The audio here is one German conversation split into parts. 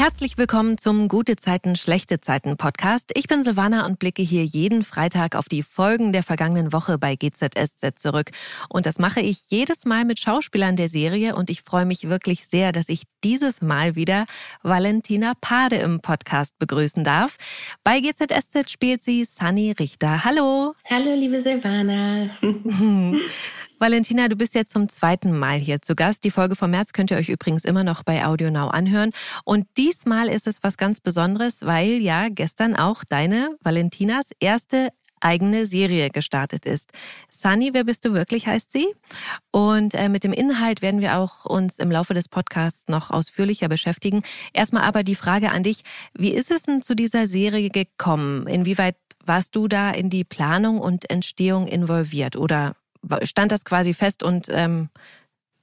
Herzlich willkommen zum Gute Zeiten, schlechte Zeiten Podcast. Ich bin Silvana und blicke hier jeden Freitag auf die Folgen der vergangenen Woche bei GZSZ zurück. Und das mache ich jedes Mal mit Schauspielern der Serie und ich freue mich wirklich sehr, dass ich dieses Mal wieder Valentina Pade im Podcast begrüßen darf. Bei GZSZ spielt sie Sunny Richter. Hallo. Hallo, liebe Silvana. Valentina, du bist jetzt zum zweiten Mal hier zu Gast. Die Folge vom März könnt ihr euch übrigens immer noch bei Audio Now anhören. Und diesmal ist es was ganz Besonderes, weil ja gestern auch deine, Valentinas, erste eigene Serie gestartet ist. Sunny, wer bist du wirklich, heißt sie. Und äh, mit dem Inhalt werden wir auch uns im Laufe des Podcasts noch ausführlicher beschäftigen. Erstmal aber die Frage an dich, wie ist es denn zu dieser Serie gekommen? Inwieweit warst du da in die Planung und Entstehung involviert oder stand das quasi fest und ähm,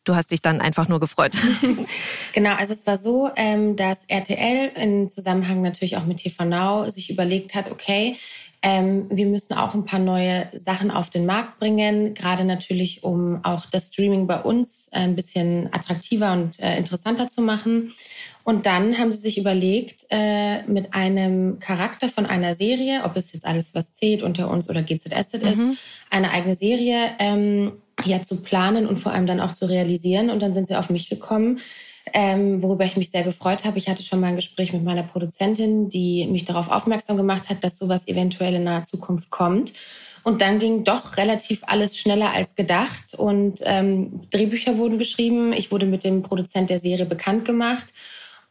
du hast dich dann einfach nur gefreut. genau, also es war so, ähm, dass RTL im Zusammenhang natürlich auch mit TV Now sich überlegt hat, okay, ähm, wir müssen auch ein paar neue Sachen auf den Markt bringen, gerade natürlich, um auch das Streaming bei uns ein bisschen attraktiver und äh, interessanter zu machen. Und dann haben sie sich überlegt, äh, mit einem Charakter von einer Serie, ob es jetzt alles, was zählt unter uns oder GZS mhm. ist, eine eigene Serie ähm, ja zu planen und vor allem dann auch zu realisieren. Und dann sind sie auf mich gekommen, ähm, worüber ich mich sehr gefreut habe. Ich hatte schon mal ein Gespräch mit meiner Produzentin, die mich darauf aufmerksam gemacht hat, dass sowas eventuell in naher Zukunft kommt. Und dann ging doch relativ alles schneller als gedacht und ähm, Drehbücher wurden geschrieben. Ich wurde mit dem Produzent der Serie bekannt gemacht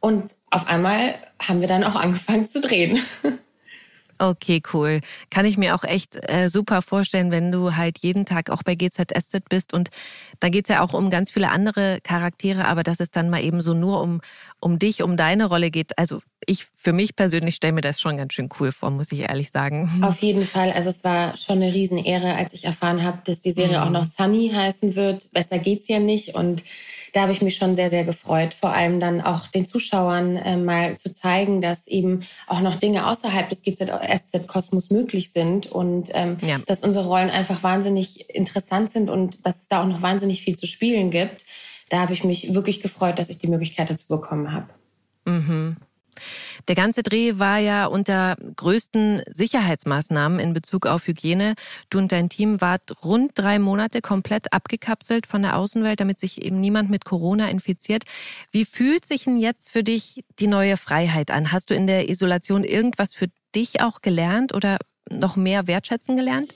und auf einmal haben wir dann auch angefangen zu drehen. Okay, cool. Kann ich mir auch echt äh, super vorstellen, wenn du halt jeden Tag auch bei GZSZ bist und da geht's ja auch um ganz viele andere Charaktere, aber dass es dann mal eben so nur um, um dich, um deine Rolle geht. Also ich für mich persönlich stelle mir das schon ganz schön cool vor, muss ich ehrlich sagen. Auf jeden Fall. Also es war schon eine Riesenehre, als ich erfahren habe, dass die Serie mhm. auch noch Sunny heißen wird. Besser geht's ja nicht und da habe ich mich schon sehr, sehr gefreut. Vor allem dann auch den Zuschauern äh, mal zu zeigen, dass eben auch noch Dinge außerhalb des GZSZ-Kosmos möglich sind und ähm, ja. dass unsere Rollen einfach wahnsinnig interessant sind und dass es da auch noch wahnsinnig viel zu spielen gibt. Da habe ich mich wirklich gefreut, dass ich die Möglichkeit dazu bekommen habe. Mhm. Der ganze Dreh war ja unter größten Sicherheitsmaßnahmen in Bezug auf Hygiene. Du und dein Team wart rund drei Monate komplett abgekapselt von der Außenwelt, damit sich eben niemand mit Corona infiziert. Wie fühlt sich denn jetzt für dich die neue Freiheit an? Hast du in der Isolation irgendwas für dich auch gelernt oder noch mehr wertschätzen gelernt?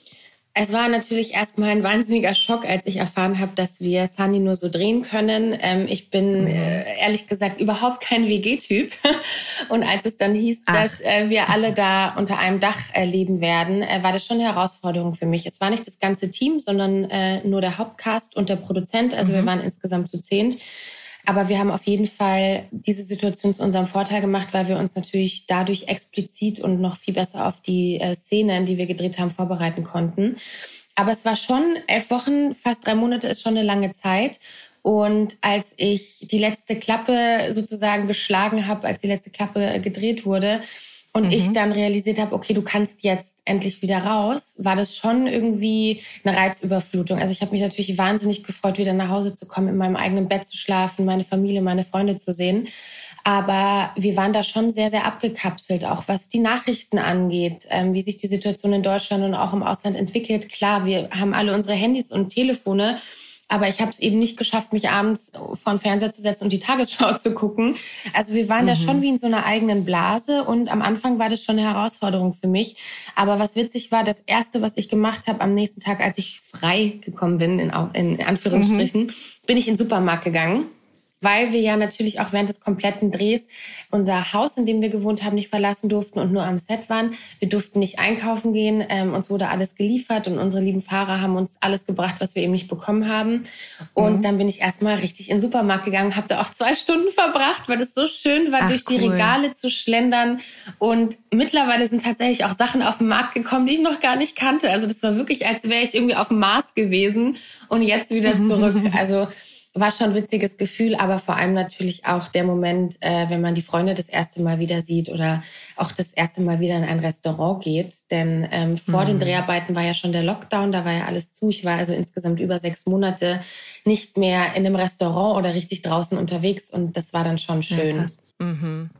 Es war natürlich erstmal ein wahnsinniger Schock, als ich erfahren habe, dass wir Sunny nur so drehen können. Ähm, ich bin mhm. äh, ehrlich gesagt überhaupt kein WG-Typ. Und als es dann hieß, Ach. dass äh, wir alle da unter einem Dach äh, leben werden, äh, war das schon eine Herausforderung für mich. Es war nicht das ganze Team, sondern äh, nur der Hauptcast und der Produzent. Also mhm. wir waren insgesamt zu zehnt. Aber wir haben auf jeden Fall diese Situation zu unserem Vorteil gemacht, weil wir uns natürlich dadurch explizit und noch viel besser auf die äh, Szenen, die wir gedreht haben, vorbereiten konnten. Aber es war schon elf Wochen, fast drei Monate ist schon eine lange Zeit. Und als ich die letzte Klappe sozusagen geschlagen habe, als die letzte Klappe gedreht wurde, und mhm. ich dann realisiert habe, okay, du kannst jetzt endlich wieder raus, war das schon irgendwie eine Reizüberflutung. Also ich habe mich natürlich wahnsinnig gefreut, wieder nach Hause zu kommen, in meinem eigenen Bett zu schlafen, meine Familie, meine Freunde zu sehen. Aber wir waren da schon sehr, sehr abgekapselt, auch was die Nachrichten angeht, ähm, wie sich die Situation in Deutschland und auch im Ausland entwickelt. Klar, wir haben alle unsere Handys und Telefone aber ich habe es eben nicht geschafft, mich abends vor den Fernseher zu setzen und die Tagesschau zu gucken. Also wir waren mhm. da schon wie in so einer eigenen Blase und am Anfang war das schon eine Herausforderung für mich. Aber was witzig war, das Erste, was ich gemacht habe am nächsten Tag, als ich frei gekommen bin, in, in Anführungsstrichen, mhm. bin ich in den Supermarkt gegangen weil wir ja natürlich auch während des kompletten Drehs unser Haus, in dem wir gewohnt haben, nicht verlassen durften und nur am Set waren. Wir durften nicht einkaufen gehen. Ähm, uns wurde alles geliefert und unsere lieben Fahrer haben uns alles gebracht, was wir eben nicht bekommen haben. Und mhm. dann bin ich erstmal richtig in den Supermarkt gegangen, habe da auch zwei Stunden verbracht, weil es so schön war, Ach, durch die cool. Regale zu schlendern. Und mittlerweile sind tatsächlich auch Sachen auf den Markt gekommen, die ich noch gar nicht kannte. Also das war wirklich, als wäre ich irgendwie auf dem Mars gewesen und jetzt wieder zurück. Also war schon ein witziges Gefühl, aber vor allem natürlich auch der Moment, äh, wenn man die Freunde das erste Mal wieder sieht oder auch das erste Mal wieder in ein Restaurant geht. Denn ähm, vor mhm. den Dreharbeiten war ja schon der Lockdown, da war ja alles zu. Ich war also insgesamt über sechs Monate nicht mehr in einem Restaurant oder richtig draußen unterwegs und das war dann schon schön. Ja, mhm.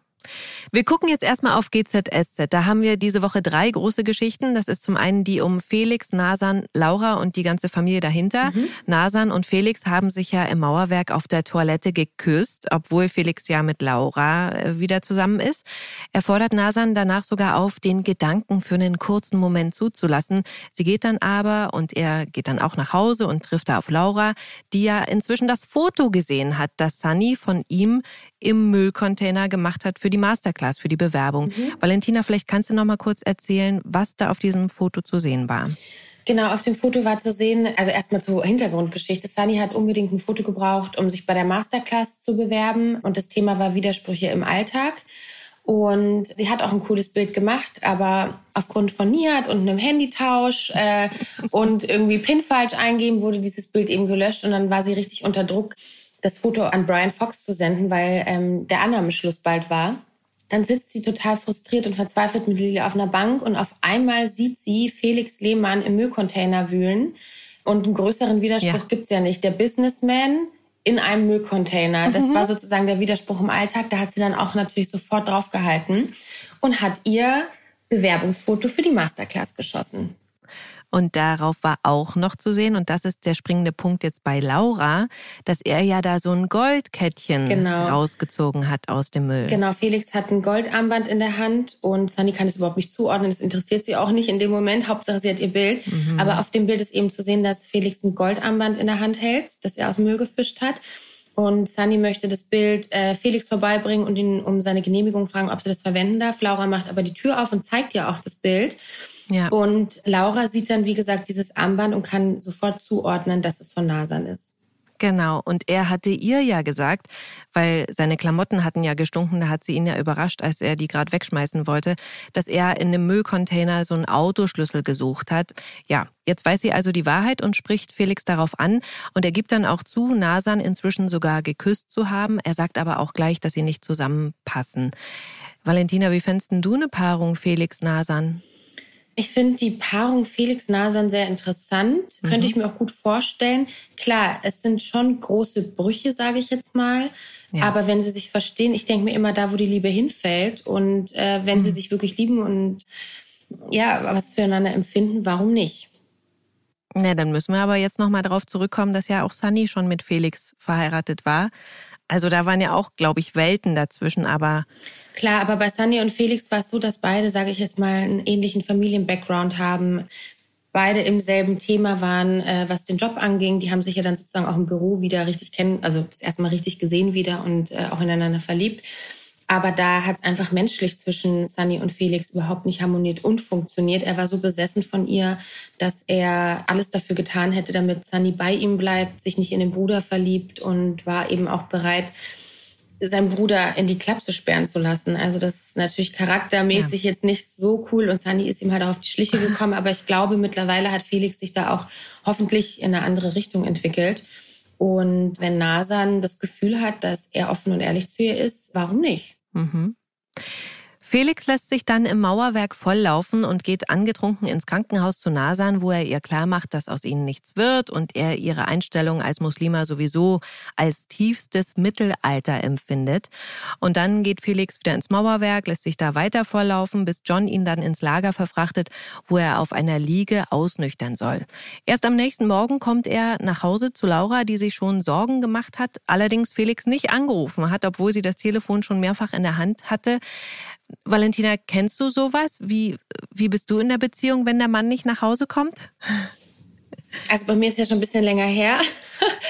Wir gucken jetzt erstmal auf GZSZ. Da haben wir diese Woche drei große Geschichten. Das ist zum einen die um Felix, Nasan, Laura und die ganze Familie dahinter. Mhm. Nasan und Felix haben sich ja im Mauerwerk auf der Toilette geküsst, obwohl Felix ja mit Laura äh, wieder zusammen ist. Er fordert Nasan danach sogar auf, den Gedanken für einen kurzen Moment zuzulassen. Sie geht dann aber und er geht dann auch nach Hause und trifft da auf Laura, die ja inzwischen das Foto gesehen hat, das Sunny von ihm im Müllcontainer gemacht hat für die Masterclass, für die Bewerbung. Mhm. Valentina, vielleicht kannst du noch mal kurz erzählen, was da auf diesem Foto zu sehen war. Genau, auf dem Foto war zu sehen, also erstmal zur Hintergrundgeschichte. Sani hat unbedingt ein Foto gebraucht, um sich bei der Masterclass zu bewerben. Und das Thema war Widersprüche im Alltag. Und sie hat auch ein cooles Bild gemacht, aber aufgrund von Niat und einem Handytausch äh, und irgendwie PIN falsch eingeben, wurde dieses Bild eben gelöscht und dann war sie richtig unter Druck das Foto an Brian Fox zu senden, weil ähm, der Annahmeschluss bald war. Dann sitzt sie total frustriert und verzweifelt mit Lili auf einer Bank und auf einmal sieht sie Felix Lehmann im Müllcontainer wühlen. Und einen größeren Widerspruch ja. gibt's ja nicht. Der Businessman in einem Müllcontainer. Das mhm. war sozusagen der Widerspruch im Alltag. Da hat sie dann auch natürlich sofort draufgehalten und hat ihr Bewerbungsfoto für die Masterclass geschossen. Und darauf war auch noch zu sehen, und das ist der springende Punkt jetzt bei Laura, dass er ja da so ein Goldkettchen genau. rausgezogen hat aus dem Müll. Genau, Felix hat ein Goldarmband in der Hand und Sunny kann es überhaupt nicht zuordnen. Das interessiert sie auch nicht in dem Moment. Hauptsache, sie hat ihr Bild. Mhm. Aber auf dem Bild ist eben zu sehen, dass Felix ein Goldarmband in der Hand hält, das er aus dem Müll gefischt hat. Und Sunny möchte das Bild äh, Felix vorbeibringen und ihn um seine Genehmigung fragen, ob sie das verwenden darf. Laura macht aber die Tür auf und zeigt ihr auch das Bild. Ja. Und Laura sieht dann, wie gesagt, dieses Armband und kann sofort zuordnen, dass es von Nasan ist. Genau, und er hatte ihr ja gesagt, weil seine Klamotten hatten ja gestunken, da hat sie ihn ja überrascht, als er die gerade wegschmeißen wollte, dass er in einem Müllcontainer so einen Autoschlüssel gesucht hat. Ja, jetzt weiß sie also die Wahrheit und spricht Felix darauf an und er gibt dann auch zu, Nasan inzwischen sogar geküsst zu haben. Er sagt aber auch gleich, dass sie nicht zusammenpassen. Valentina, wie fändest du eine Paarung Felix-Nasan? Ich finde die Paarung Felix Nasan sehr interessant. Mhm. Könnte ich mir auch gut vorstellen. Klar, es sind schon große Brüche, sage ich jetzt mal. Ja. Aber wenn sie sich verstehen, ich denke mir immer da, wo die Liebe hinfällt. Und äh, wenn mhm. sie sich wirklich lieben und ja, was füreinander empfinden, warum nicht? Na, dann müssen wir aber jetzt nochmal darauf zurückkommen, dass ja auch Sunny schon mit Felix verheiratet war. Also da waren ja auch, glaube ich, Welten dazwischen, aber. Klar, aber bei Sunny und Felix war es so, dass beide, sage ich jetzt mal, einen ähnlichen Familien-Background haben. Beide im selben Thema waren, äh, was den Job anging. Die haben sich ja dann sozusagen auch im Büro wieder richtig kennen, also das erste Mal richtig gesehen wieder und äh, auch ineinander verliebt. Aber da hat es einfach menschlich zwischen Sunny und Felix überhaupt nicht harmoniert und funktioniert. Er war so besessen von ihr, dass er alles dafür getan hätte, damit Sunny bei ihm bleibt, sich nicht in den Bruder verliebt und war eben auch bereit, seinen Bruder in die Klapse sperren zu lassen. Also das ist natürlich charaktermäßig ja. jetzt nicht so cool und Sunny ist ihm halt auch auf die Schliche gekommen. Aber ich glaube, mittlerweile hat Felix sich da auch hoffentlich in eine andere Richtung entwickelt. Und wenn Nasan das Gefühl hat, dass er offen und ehrlich zu ihr ist, warum nicht? Mhm. Felix lässt sich dann im Mauerwerk volllaufen und geht angetrunken ins Krankenhaus zu Nasan, wo er ihr klarmacht, dass aus ihnen nichts wird und er ihre Einstellung als Muslima sowieso als tiefstes Mittelalter empfindet. Und dann geht Felix wieder ins Mauerwerk, lässt sich da weiter volllaufen, bis John ihn dann ins Lager verfrachtet, wo er auf einer Liege ausnüchtern soll. Erst am nächsten Morgen kommt er nach Hause zu Laura, die sich schon Sorgen gemacht hat, allerdings Felix nicht angerufen hat, obwohl sie das Telefon schon mehrfach in der Hand hatte. Valentina, kennst du sowas? Wie, wie bist du in der Beziehung, wenn der Mann nicht nach Hause kommt? Also bei mir ist ja schon ein bisschen länger her.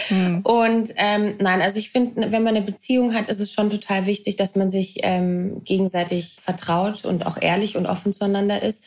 Hm. Und ähm, nein, also ich finde, wenn man eine Beziehung hat, ist es schon total wichtig, dass man sich ähm, gegenseitig vertraut und auch ehrlich und offen zueinander ist.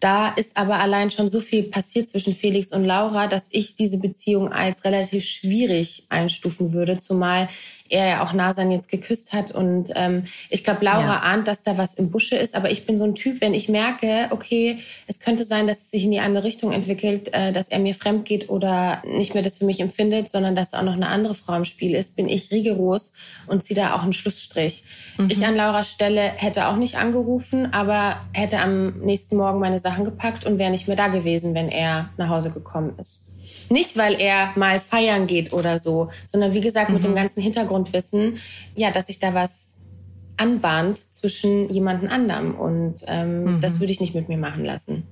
Da ist aber allein schon so viel passiert zwischen Felix und Laura, dass ich diese Beziehung als relativ schwierig einstufen würde, zumal er ja auch Nasan jetzt geküsst hat. Und ähm, ich glaube, Laura ja. ahnt, dass da was im Busche ist. Aber ich bin so ein Typ, wenn ich merke, okay, es könnte sein, dass es sich in die andere Richtung entwickelt, äh, dass er mir fremd geht oder nicht mehr das für mich empfindet, sondern dass auch noch eine andere Frau im Spiel ist, bin ich rigoros und ziehe da auch einen Schlussstrich. Mhm. Ich an Lauras Stelle hätte auch nicht angerufen, aber hätte am nächsten Morgen meine Sachen gepackt und wäre nicht mehr da gewesen, wenn er nach Hause gekommen ist. Nicht, weil er mal feiern geht oder so, sondern wie gesagt mhm. mit dem mhm. ganzen Hintergrundwissen, ja, dass sich da was anbahnt zwischen jemandem anderem. Und ähm, mhm. das würde ich nicht mit mir machen lassen.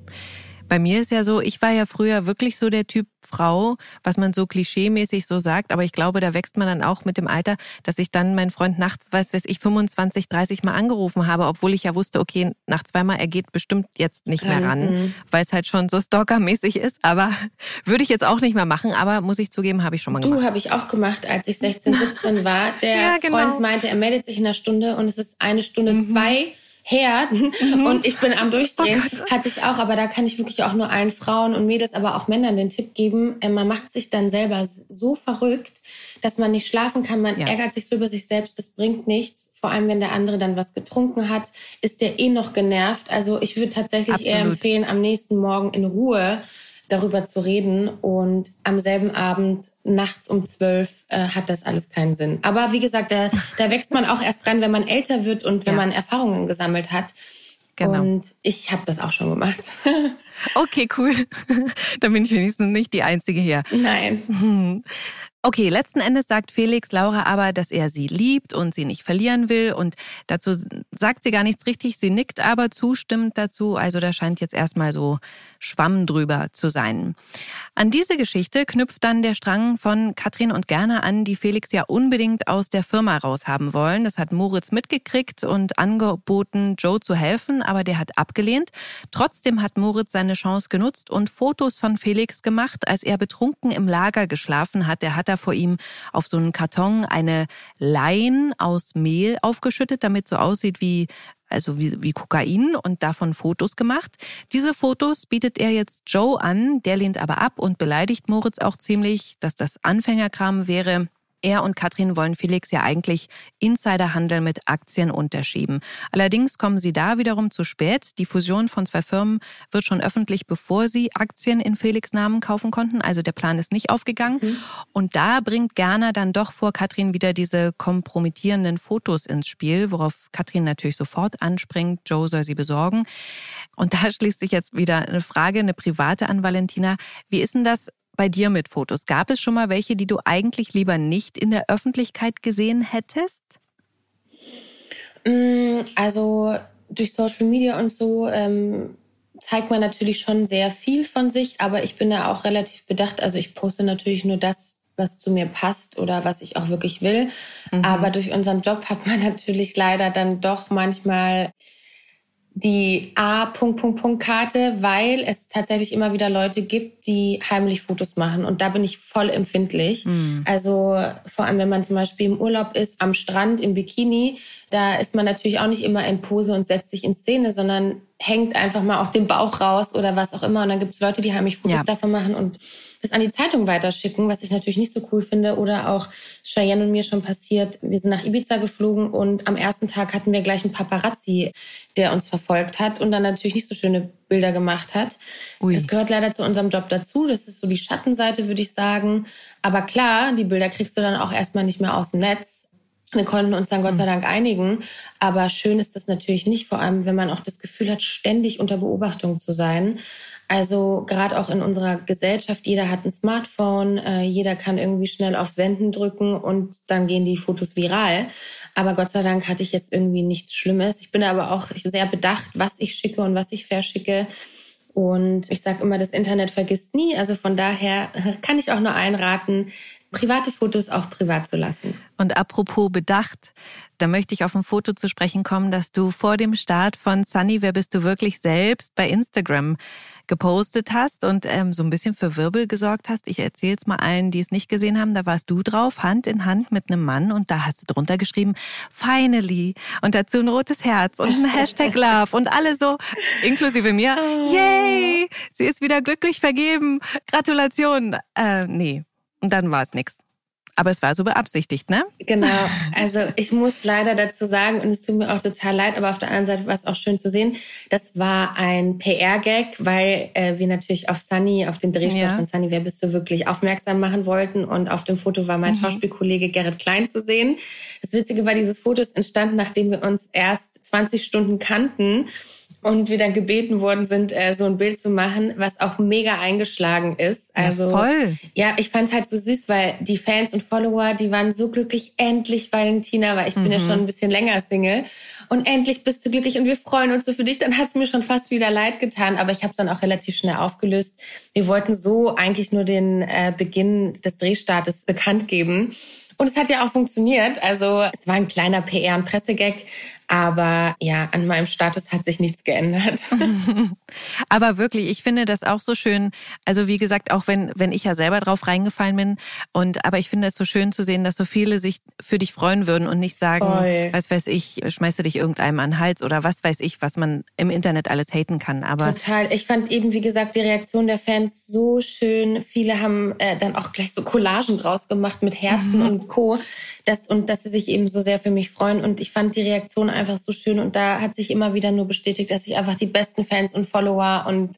Bei mir ist ja so, ich war ja früher wirklich so der Typ Frau, was man so klischeemäßig so sagt, aber ich glaube, da wächst man dann auch mit dem Alter, dass ich dann meinen Freund nachts, weiß weiß ich, 25, 30 Mal angerufen habe, obwohl ich ja wusste, okay, nach zweimal, er geht bestimmt jetzt nicht mehr ran, mhm. weil es halt schon so stalkermäßig ist, aber würde ich jetzt auch nicht mehr machen, aber muss ich zugeben, habe ich schon mal gemacht. Du, habe ich auch gemacht, als ich 16, 17 war. Der ja, genau. Freund meinte, er meldet sich in einer Stunde und es ist eine Stunde mhm. zwei her mhm. und ich bin am Durchdrehen. Oh Hatte ich auch, aber da kann ich wirklich auch nur allen Frauen und Mädels, aber auch Männern den Tipp geben. Äh, man macht sich dann selber so verrückt, dass man nicht schlafen kann. Man ja. ärgert sich so über sich selbst. Das bringt nichts. Vor allem, wenn der andere dann was getrunken hat, ist der eh noch genervt. Also ich würde tatsächlich Absolut. eher empfehlen, am nächsten Morgen in Ruhe darüber zu reden. Und am selben Abend, nachts um zwölf, äh, hat das alles keinen Sinn. Aber wie gesagt, da, da wächst man auch erst dran, wenn man älter wird und wenn ja. man Erfahrungen gesammelt hat. Genau. Und ich habe das auch schon gemacht. okay, cool. da bin ich wenigstens nicht die Einzige hier. Nein. Okay, letzten Endes sagt Felix Laura aber, dass er sie liebt und sie nicht verlieren will. Und dazu sagt sie gar nichts richtig. Sie nickt aber zustimmend dazu. Also da scheint jetzt erstmal so Schwamm drüber zu sein. An diese Geschichte knüpft dann der Strang von Katrin und Gerner an, die Felix ja unbedingt aus der Firma raushaben wollen. Das hat Moritz mitgekriegt und angeboten, Joe zu helfen, aber der hat abgelehnt. Trotzdem hat Moritz seine Chance genutzt und Fotos von Felix gemacht, als er betrunken im Lager geschlafen hat. Er hat da vor ihm auf so einen Karton eine Lein aus Mehl aufgeschüttet, damit so aussieht wie also wie, wie Kokain und davon Fotos gemacht. Diese Fotos bietet er jetzt Joe an, der lehnt aber ab und beleidigt Moritz auch ziemlich, dass das Anfängerkram wäre. Er und Katrin wollen Felix ja eigentlich Insiderhandel mit Aktien unterschieben. Allerdings kommen sie da wiederum zu spät. Die Fusion von zwei Firmen wird schon öffentlich, bevor sie Aktien in Felix Namen kaufen konnten. Also der Plan ist nicht aufgegangen. Mhm. Und da bringt Gerner dann doch vor Katrin wieder diese kompromittierenden Fotos ins Spiel, worauf Katrin natürlich sofort anspringt. Joe soll sie besorgen. Und da schließt sich jetzt wieder eine Frage, eine private an Valentina. Wie ist denn das? Bei dir mit Fotos? Gab es schon mal welche, die du eigentlich lieber nicht in der Öffentlichkeit gesehen hättest? Mm, also durch Social Media und so ähm, zeigt man natürlich schon sehr viel von sich, aber ich bin da auch relativ bedacht. Also ich poste natürlich nur das, was zu mir passt oder was ich auch wirklich will. Mhm. Aber durch unseren Job hat man natürlich leider dann doch manchmal die A. Punkt, Punkt, Punkt Karte, weil es tatsächlich immer wieder Leute gibt, die heimlich Fotos machen. Und da bin ich voll empfindlich. Mhm. Also vor allem, wenn man zum Beispiel im Urlaub ist, am Strand, im Bikini, da ist man natürlich auch nicht immer in Pose und setzt sich in Szene, sondern hängt einfach mal auch den Bauch raus oder was auch immer. Und dann gibt es Leute, die heimlich Fotos ja. davon machen und das an die Zeitung weiterschicken, was ich natürlich nicht so cool finde. Oder auch Cheyenne und mir schon passiert. Wir sind nach Ibiza geflogen und am ersten Tag hatten wir gleich einen Paparazzi, der uns verfolgt hat und dann natürlich nicht so schöne Bilder gemacht hat. Ui. Das gehört leider zu unserem Job dazu. Das ist so die Schattenseite, würde ich sagen. Aber klar, die Bilder kriegst du dann auch erstmal nicht mehr aus dem Netz. Wir konnten uns dann Gott sei Dank einigen. Aber schön ist das natürlich nicht, vor allem wenn man auch das Gefühl hat, ständig unter Beobachtung zu sein. Also gerade auch in unserer Gesellschaft, jeder hat ein Smartphone, äh, jeder kann irgendwie schnell auf Senden drücken und dann gehen die Fotos viral. Aber Gott sei Dank hatte ich jetzt irgendwie nichts Schlimmes. Ich bin aber auch sehr bedacht, was ich schicke und was ich verschicke. Und ich sage immer, das Internet vergisst nie. Also von daher kann ich auch nur einraten, private Fotos auch privat zu lassen. Und apropos bedacht, da möchte ich auf ein Foto zu sprechen kommen, dass du vor dem Start von Sunny, wer bist du wirklich selbst bei Instagram gepostet hast und ähm, so ein bisschen für Wirbel gesorgt hast. Ich erzähle es mal allen, die es nicht gesehen haben. Da warst du drauf, Hand in Hand mit einem Mann und da hast du drunter geschrieben, finally. Und dazu ein rotes Herz und ein Hashtag Love und alle so, inklusive mir, yay, sie ist wieder glücklich vergeben. Gratulation. Äh, nee, und dann war es nix. Aber es war so beabsichtigt, ne? Genau. Also ich muss leider dazu sagen, und es tut mir auch total leid, aber auf der anderen Seite war es auch schön zu sehen, das war ein PR-Gag, weil äh, wir natürlich auf Sunny, auf den Drehstoff ja. von Sunny, wer bist du wirklich, aufmerksam machen wollten. Und auf dem Foto war mein mhm. Schauspielkollege Gerrit Klein zu sehen. Das Witzige war, dieses Foto ist entstanden, nachdem wir uns erst 20 Stunden kannten und wir dann gebeten worden sind, äh, so ein Bild zu machen, was auch mega eingeschlagen ist. Also ja, voll. ja ich fand es halt so süß, weil die Fans und Follower, die waren so glücklich, endlich Valentina, weil ich mhm. bin ja mhm. schon ein bisschen länger Single und endlich bist du glücklich und wir freuen uns so für dich. Dann hat es mir schon fast wieder leid getan, aber ich habe es dann auch relativ schnell aufgelöst. Wir wollten so eigentlich nur den äh, Beginn des Drehstartes bekannt geben. Und es hat ja auch funktioniert. Also es war ein kleiner PR- und Pressegag, aber ja, an meinem Status hat sich nichts geändert. Aber wirklich, ich finde das auch so schön. Also wie gesagt, auch wenn, wenn ich ja selber drauf reingefallen bin. Und aber ich finde es so schön zu sehen, dass so viele sich für dich freuen würden und nicht sagen, Voll. was weiß ich, schmeiße dich irgendeinem an den Hals oder was weiß ich, was man im Internet alles haten kann. Aber Total. Ich fand eben, wie gesagt, die Reaktion der Fans so schön. Viele haben äh, dann auch gleich so Collagen draus gemacht mit Herzen und Co. Das, und dass sie sich eben so sehr für mich freuen. Und ich fand die Reaktion einfach einfach so schön und da hat sich immer wieder nur bestätigt, dass ich einfach die besten Fans und Follower und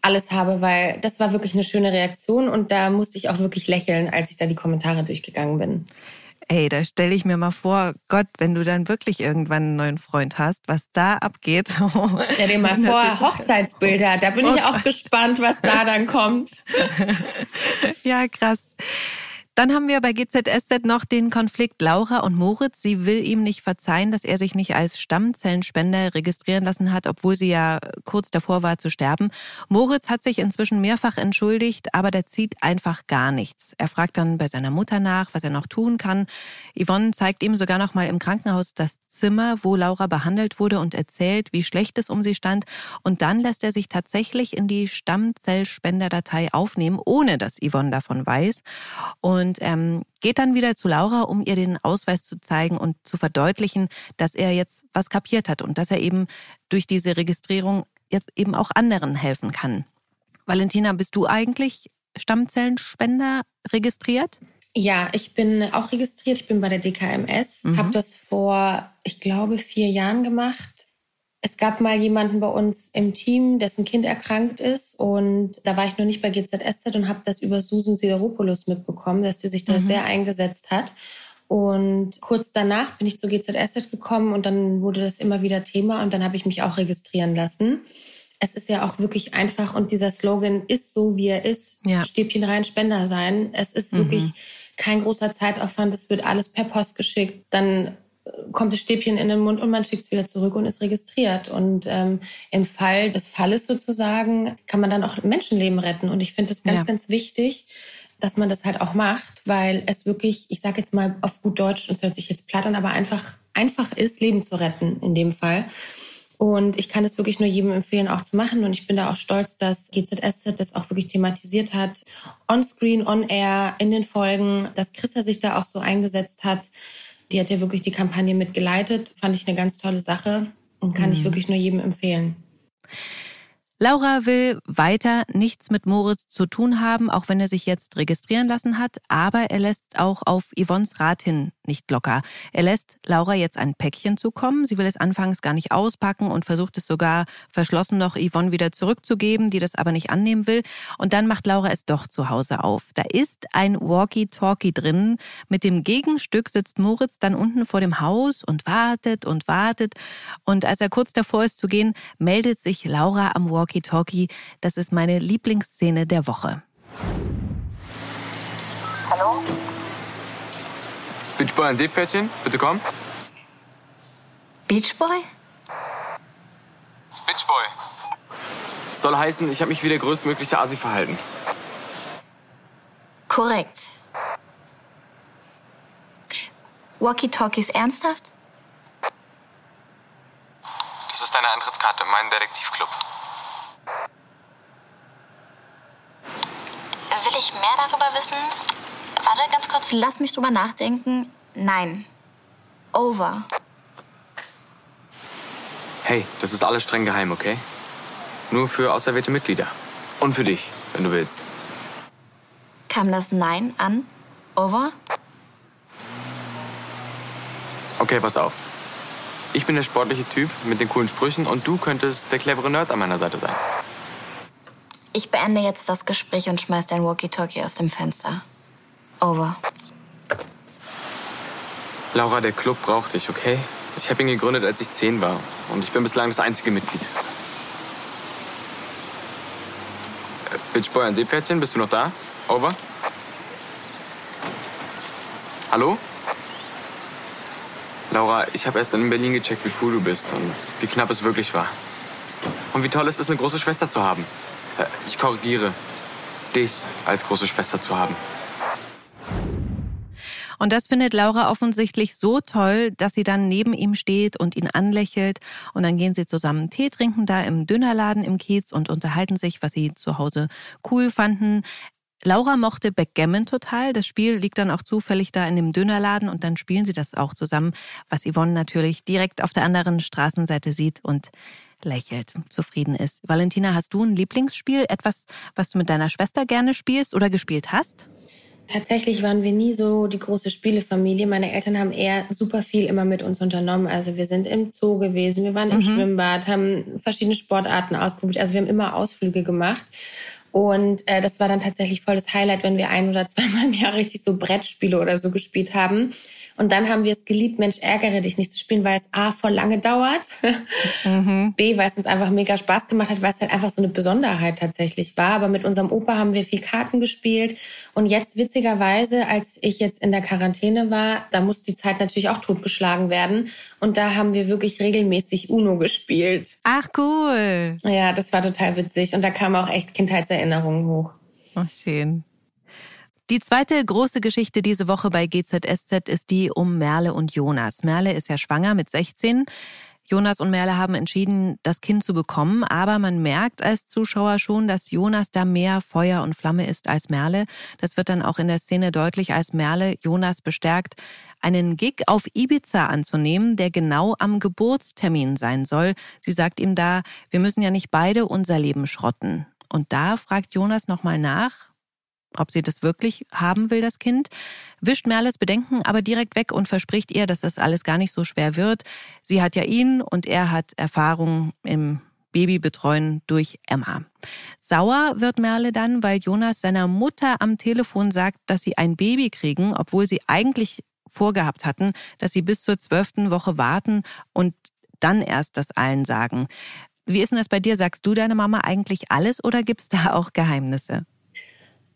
alles habe, weil das war wirklich eine schöne Reaktion und da musste ich auch wirklich lächeln, als ich da die Kommentare durchgegangen bin. Ey, da stelle ich mir mal vor, Gott, wenn du dann wirklich irgendwann einen neuen Freund hast, was da abgeht. Stell dir mal vor, Hochzeitsbilder, da bin ich auch gespannt, was da dann kommt. ja, krass. Dann haben wir bei GZSZ noch den Konflikt Laura und Moritz. Sie will ihm nicht verzeihen, dass er sich nicht als Stammzellenspender registrieren lassen hat, obwohl sie ja kurz davor war zu sterben. Moritz hat sich inzwischen mehrfach entschuldigt, aber der zieht einfach gar nichts. Er fragt dann bei seiner Mutter nach, was er noch tun kann. Yvonne zeigt ihm sogar noch mal im Krankenhaus das Zimmer, wo Laura behandelt wurde und erzählt, wie schlecht es um sie stand. Und dann lässt er sich tatsächlich in die Stammzellspenderdatei aufnehmen, ohne dass Yvonne davon weiß. Und und ähm, geht dann wieder zu Laura, um ihr den Ausweis zu zeigen und zu verdeutlichen, dass er jetzt was kapiert hat und dass er eben durch diese Registrierung jetzt eben auch anderen helfen kann. Valentina, bist du eigentlich Stammzellenspender registriert? Ja, ich bin auch registriert. Ich bin bei der DKMS, mhm. habe das vor, ich glaube, vier Jahren gemacht es gab mal jemanden bei uns im Team, dessen Kind erkrankt ist und da war ich noch nicht bei GZSZ und habe das über Susan Sideropoulos mitbekommen, dass sie sich da mhm. sehr eingesetzt hat. Und kurz danach bin ich zur GZSZ gekommen und dann wurde das immer wieder Thema und dann habe ich mich auch registrieren lassen. Es ist ja auch wirklich einfach und dieser Slogan ist so, wie er ist. Ja. Stäbchen rein, Spender sein. Es ist mhm. wirklich kein großer Zeitaufwand. Es wird alles per Post geschickt. Dann kommt das Stäbchen in den Mund und man schickt es wieder zurück und ist registriert. Und ähm, im Fall des Falles sozusagen kann man dann auch Menschenleben retten. Und ich finde es ganz, ja. ganz wichtig, dass man das halt auch macht, weil es wirklich, ich sage jetzt mal auf gut Deutsch, und es hört sich jetzt platt an, aber einfach, einfach ist, Leben zu retten in dem Fall. Und ich kann es wirklich nur jedem empfehlen, auch zu machen. Und ich bin da auch stolz, dass GZSZ das auch wirklich thematisiert hat. On-Screen, on-air, in den Folgen, dass Chrissa sich da auch so eingesetzt hat. Die hat ja wirklich die Kampagne mitgeleitet. Fand ich eine ganz tolle Sache und kann mhm. ich wirklich nur jedem empfehlen. Laura will weiter nichts mit Moritz zu tun haben, auch wenn er sich jetzt registrieren lassen hat, aber er lässt auch auf Yvonnes Rat hin nicht locker. Er lässt Laura jetzt ein Päckchen zukommen. Sie will es anfangs gar nicht auspacken und versucht es sogar verschlossen noch Yvonne wieder zurückzugeben, die das aber nicht annehmen will. Und dann macht Laura es doch zu Hause auf. Da ist ein Walkie-Talkie drin. Mit dem Gegenstück sitzt Moritz dann unten vor dem Haus und wartet und wartet. Und als er kurz davor ist zu gehen, meldet sich Laura am Walkie Walkie-Talkie. Das ist meine Lieblingsszene der Woche. Hallo? Beachboy ein Seepferdchen, bitte komm. Beachboy? Beachboy. Soll heißen, ich habe mich wie der größtmögliche Asi verhalten. Korrekt. Walkie-Talkies ernsthaft? Das ist deine Eintrittskarte, mein Detektivclub. Will ich mehr darüber wissen? Warte ganz kurz, lass mich drüber nachdenken. Nein. Over. Hey, das ist alles streng geheim, okay? Nur für auserwählte Mitglieder. Und für dich, wenn du willst. Kam das Nein an? Over? Okay, pass auf. Ich bin der sportliche Typ mit den coolen Sprüchen und du könntest der clevere Nerd an meiner Seite sein. Ich beende jetzt das Gespräch und schmeiß dein Walkie-Talkie aus dem Fenster. Over. Laura, der Club braucht dich, okay? Ich habe ihn gegründet, als ich zehn war. Und ich bin bislang das einzige Mitglied. Äh, Bitchboy, ein Seepferdchen, bist du noch da? Over. Hallo? Laura, ich habe erst in Berlin gecheckt, wie cool du bist und wie knapp es wirklich war. Und wie toll es ist, eine große Schwester zu haben. Ich korrigiere. Dich als große Schwester zu haben. Und das findet Laura offensichtlich so toll, dass sie dann neben ihm steht und ihn anlächelt. Und dann gehen sie zusammen Tee trinken da im Dönerladen im Kiez und unterhalten sich, was sie zu Hause cool fanden. Laura mochte Backgammon total. Das Spiel liegt dann auch zufällig da in dem Dönerladen und dann spielen sie das auch zusammen, was Yvonne natürlich direkt auf der anderen Straßenseite sieht und lächelt, zufrieden ist. Valentina, hast du ein Lieblingsspiel? Etwas, was du mit deiner Schwester gerne spielst oder gespielt hast? Tatsächlich waren wir nie so die große Spielefamilie. Meine Eltern haben eher super viel immer mit uns unternommen. Also wir sind im Zoo gewesen, wir waren im mhm. Schwimmbad, haben verschiedene Sportarten ausprobiert. Also wir haben immer Ausflüge gemacht. Und äh, das war dann tatsächlich voll das Highlight, wenn wir ein oder zweimal im Jahr richtig so Brettspiele oder so gespielt haben. Und dann haben wir es geliebt, Mensch, ärgere dich nicht zu spielen, weil es A, voll lange dauert. Mhm. B, weil es uns einfach mega Spaß gemacht hat, weil es halt einfach so eine Besonderheit tatsächlich war. Aber mit unserem Opa haben wir viel Karten gespielt. Und jetzt witzigerweise, als ich jetzt in der Quarantäne war, da muss die Zeit natürlich auch totgeschlagen werden. Und da haben wir wirklich regelmäßig Uno gespielt. Ach, cool. Ja, das war total witzig. Und da kamen auch echt Kindheitserinnerungen hoch. Ach, schön. Die zweite große Geschichte diese Woche bei GZSZ ist die um Merle und Jonas. Merle ist ja schwanger mit 16. Jonas und Merle haben entschieden, das Kind zu bekommen, aber man merkt als Zuschauer schon, dass Jonas da mehr Feuer und Flamme ist als Merle. Das wird dann auch in der Szene deutlich, als Merle Jonas bestärkt, einen Gig auf Ibiza anzunehmen, der genau am Geburtstermin sein soll. Sie sagt ihm da, wir müssen ja nicht beide unser Leben schrotten. Und da fragt Jonas nochmal nach, ob sie das wirklich haben will, das Kind, wischt Merles Bedenken aber direkt weg und verspricht ihr, dass das alles gar nicht so schwer wird. Sie hat ja ihn und er hat Erfahrung im Babybetreuen durch Emma. Sauer wird Merle dann, weil Jonas seiner Mutter am Telefon sagt, dass sie ein Baby kriegen, obwohl sie eigentlich vorgehabt hatten, dass sie bis zur zwölften Woche warten und dann erst das allen sagen. Wie ist denn das bei dir? Sagst du deiner Mama eigentlich alles oder gibt's da auch Geheimnisse?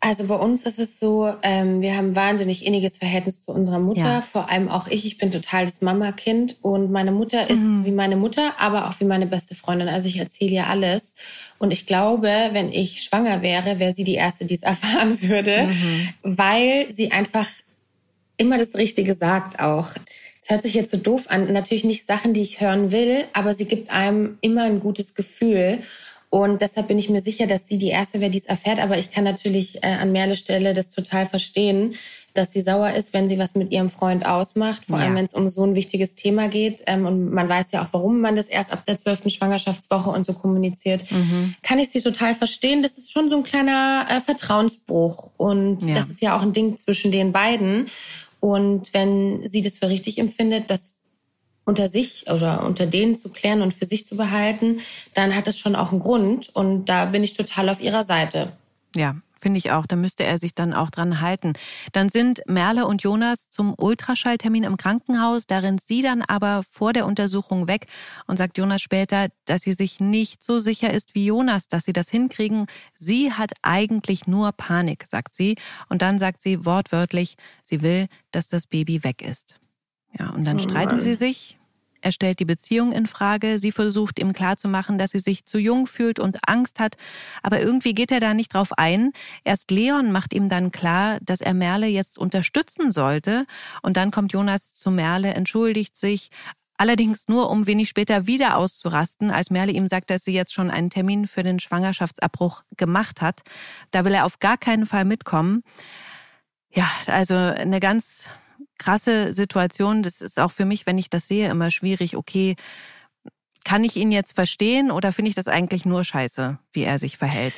Also bei uns ist es so, ähm, wir haben wahnsinnig inniges Verhältnis zu unserer Mutter. Ja. Vor allem auch ich. Ich bin total das Mama-Kind und meine Mutter ist mhm. wie meine Mutter, aber auch wie meine beste Freundin. Also ich erzähle ihr alles. Und ich glaube, wenn ich schwanger wäre, wäre sie die erste, die es erfahren würde, mhm. weil sie einfach immer das Richtige sagt auch. Es hört sich jetzt so doof an. Natürlich nicht Sachen, die ich hören will, aber sie gibt einem immer ein gutes Gefühl. Und deshalb bin ich mir sicher, dass sie die Erste wäre, die es erfährt. Aber ich kann natürlich äh, an Merle Stelle das total verstehen, dass sie sauer ist, wenn sie was mit ihrem Freund ausmacht. Vor ja. allem, wenn es um so ein wichtiges Thema geht. Ähm, und man weiß ja auch, warum man das erst ab der zwölften Schwangerschaftswoche und so kommuniziert. Mhm. Kann ich sie total verstehen. Das ist schon so ein kleiner äh, Vertrauensbruch. Und ja. das ist ja auch ein Ding zwischen den beiden. Und wenn sie das für richtig empfindet, dass unter sich oder unter denen zu klären und für sich zu behalten, dann hat das schon auch einen Grund. Und da bin ich total auf ihrer Seite. Ja, finde ich auch. Da müsste er sich dann auch dran halten. Dann sind Merle und Jonas zum Ultraschalltermin im Krankenhaus. Da rennt sie dann aber vor der Untersuchung weg und sagt Jonas später, dass sie sich nicht so sicher ist wie Jonas, dass sie das hinkriegen. Sie hat eigentlich nur Panik, sagt sie. Und dann sagt sie wortwörtlich, sie will, dass das Baby weg ist. Ja, und dann oh streiten sie sich. Er stellt die Beziehung in Frage. Sie versucht ihm klarzumachen, dass sie sich zu jung fühlt und Angst hat. Aber irgendwie geht er da nicht drauf ein. Erst Leon macht ihm dann klar, dass er Merle jetzt unterstützen sollte. Und dann kommt Jonas zu Merle, entschuldigt sich. Allerdings nur, um wenig später wieder auszurasten, als Merle ihm sagt, dass sie jetzt schon einen Termin für den Schwangerschaftsabbruch gemacht hat. Da will er auf gar keinen Fall mitkommen. Ja, also eine ganz krasse Situation. Das ist auch für mich, wenn ich das sehe, immer schwierig. Okay, kann ich ihn jetzt verstehen oder finde ich das eigentlich nur scheiße, wie er sich verhält?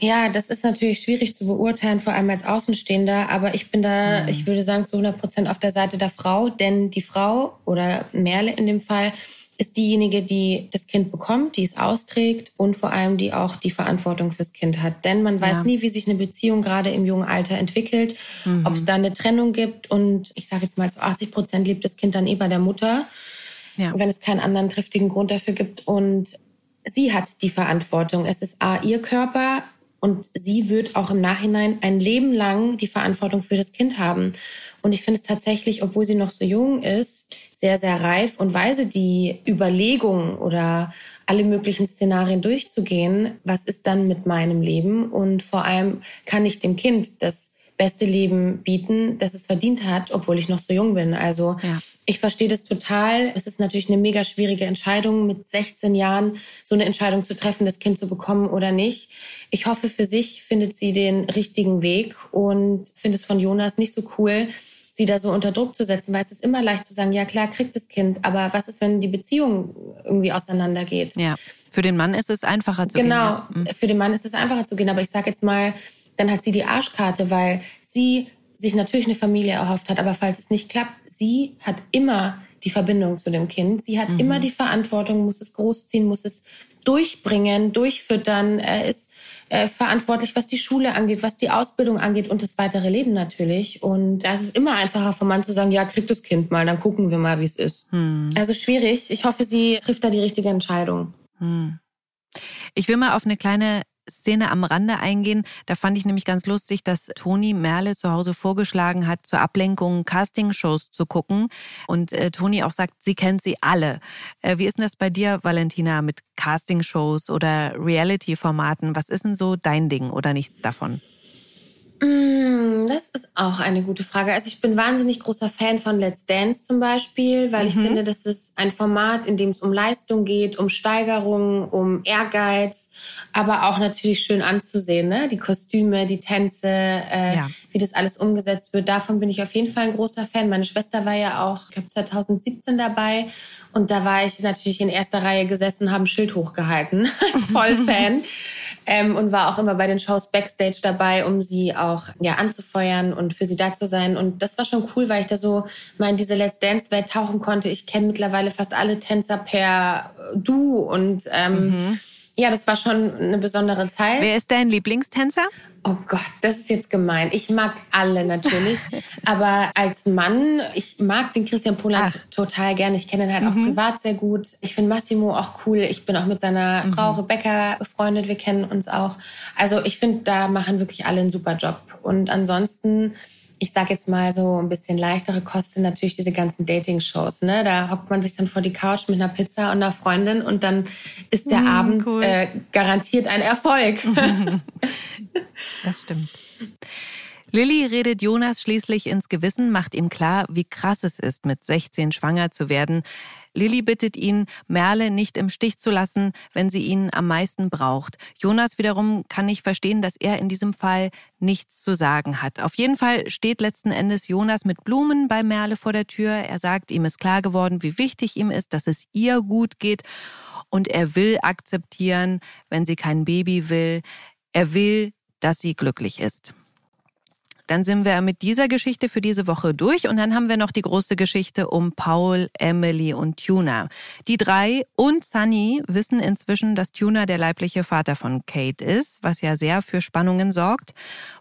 Ja, das ist natürlich schwierig zu beurteilen, vor allem als Außenstehender. Aber ich bin da, mhm. ich würde sagen, zu 100 Prozent auf der Seite der Frau. Denn die Frau oder Merle in dem Fall ist diejenige, die das Kind bekommt, die es austrägt und vor allem die auch die Verantwortung fürs Kind hat. Denn man weiß ja. nie, wie sich eine Beziehung gerade im jungen Alter entwickelt, mhm. ob es da eine Trennung gibt. Und ich sage jetzt mal, zu 80 Prozent lebt das Kind dann eh bei der Mutter ja. wenn es keinen anderen triftigen Grund dafür gibt. Und sie hat die Verantwortung. Es ist A, ihr Körper und sie wird auch im Nachhinein ein Leben lang die Verantwortung für das Kind haben. Und ich finde es tatsächlich, obwohl sie noch so jung ist, sehr, sehr reif und weise, die Überlegungen oder alle möglichen Szenarien durchzugehen. Was ist dann mit meinem Leben? Und vor allem kann ich dem Kind das beste Leben bieten, das es verdient hat, obwohl ich noch so jung bin. Also ja. ich verstehe das total. Es ist natürlich eine mega schwierige Entscheidung, mit 16 Jahren so eine Entscheidung zu treffen, das Kind zu bekommen oder nicht. Ich hoffe, für sich findet sie den richtigen Weg und finde es von Jonas nicht so cool, sie da so unter Druck zu setzen, weil es ist immer leicht zu sagen, ja klar, kriegt das Kind, aber was ist, wenn die Beziehung irgendwie auseinandergeht? Ja. Für den Mann ist es einfacher zu genau, gehen. Genau, für den Mann ist es einfacher zu gehen. Aber ich sage jetzt mal, dann hat sie die Arschkarte, weil sie sich natürlich eine Familie erhofft hat, aber falls es nicht klappt, sie hat immer die Verbindung zu dem Kind. Sie hat mhm. immer die Verantwortung, muss es großziehen, muss es durchbringen, durchfüttern. Er ist äh, verantwortlich, was die Schule angeht, was die Ausbildung angeht und das weitere Leben natürlich. Und da ist es immer einfacher vom Mann zu sagen, ja, krieg das Kind mal, dann gucken wir mal, wie es ist. Mhm. Also schwierig. Ich hoffe, sie trifft da die richtige Entscheidung. Mhm. Ich will mal auf eine kleine Szene am Rande eingehen. Da fand ich nämlich ganz lustig, dass Toni Merle zu Hause vorgeschlagen hat, zur Ablenkung Castingshows zu gucken. Und äh, Toni auch sagt, sie kennt sie alle. Äh, wie ist denn das bei dir, Valentina, mit Castingshows oder Reality-Formaten? Was ist denn so dein Ding oder nichts davon? Mm, das ist auch eine gute Frage. Also ich bin wahnsinnig großer Fan von Let's Dance zum Beispiel, weil mhm. ich finde, das ist ein Format, in dem es um Leistung geht, um Steigerung, um Ehrgeiz, aber auch natürlich schön anzusehen. Ne? Die Kostüme, die Tänze, äh, ja. wie das alles umgesetzt wird. Davon bin ich auf jeden Fall ein großer Fan. Meine Schwester war ja auch, ich glaube 2017 dabei und da war ich natürlich in erster Reihe gesessen, habe ein Schild hochgehalten als Vollfan. ähm, und war auch immer bei den Shows Backstage dabei, um sie auch ja anzufeuern und für sie da zu sein. Und das war schon cool, weil ich da so mal in diese Let's Dance-Welt tauchen konnte. Ich kenne mittlerweile fast alle Tänzer per Du und ähm, mhm. ja, das war schon eine besondere Zeit. Wer ist dein Lieblingstänzer? Oh Gott, das ist jetzt gemein. Ich mag alle natürlich, aber als Mann, ich mag den Christian Poland Ach. total gerne. Ich kenne ihn halt mhm. auch privat sehr gut. Ich finde Massimo auch cool. Ich bin auch mit seiner mhm. Frau Rebecca befreundet. Wir kennen uns auch. Also ich finde, da machen wirklich alle einen super Job. Und ansonsten ich sag jetzt mal so ein bisschen leichtere Kosten natürlich diese ganzen Dating-Shows. Ne? Da hockt man sich dann vor die Couch mit einer Pizza und einer Freundin und dann ist der mm, Abend cool. äh, garantiert ein Erfolg. das stimmt. Lilly redet Jonas schließlich ins Gewissen, macht ihm klar, wie krass es ist, mit 16 schwanger zu werden. Lilly bittet ihn, Merle nicht im Stich zu lassen, wenn sie ihn am meisten braucht. Jonas wiederum kann nicht verstehen, dass er in diesem Fall nichts zu sagen hat. Auf jeden Fall steht letzten Endes Jonas mit Blumen bei Merle vor der Tür. Er sagt, ihm ist klar geworden, wie wichtig ihm ist, dass es ihr gut geht. Und er will akzeptieren, wenn sie kein Baby will. Er will, dass sie glücklich ist. Dann sind wir mit dieser Geschichte für diese Woche durch und dann haben wir noch die große Geschichte um Paul, Emily und Tuna. Die drei und Sunny wissen inzwischen, dass Tuna der leibliche Vater von Kate ist, was ja sehr für Spannungen sorgt.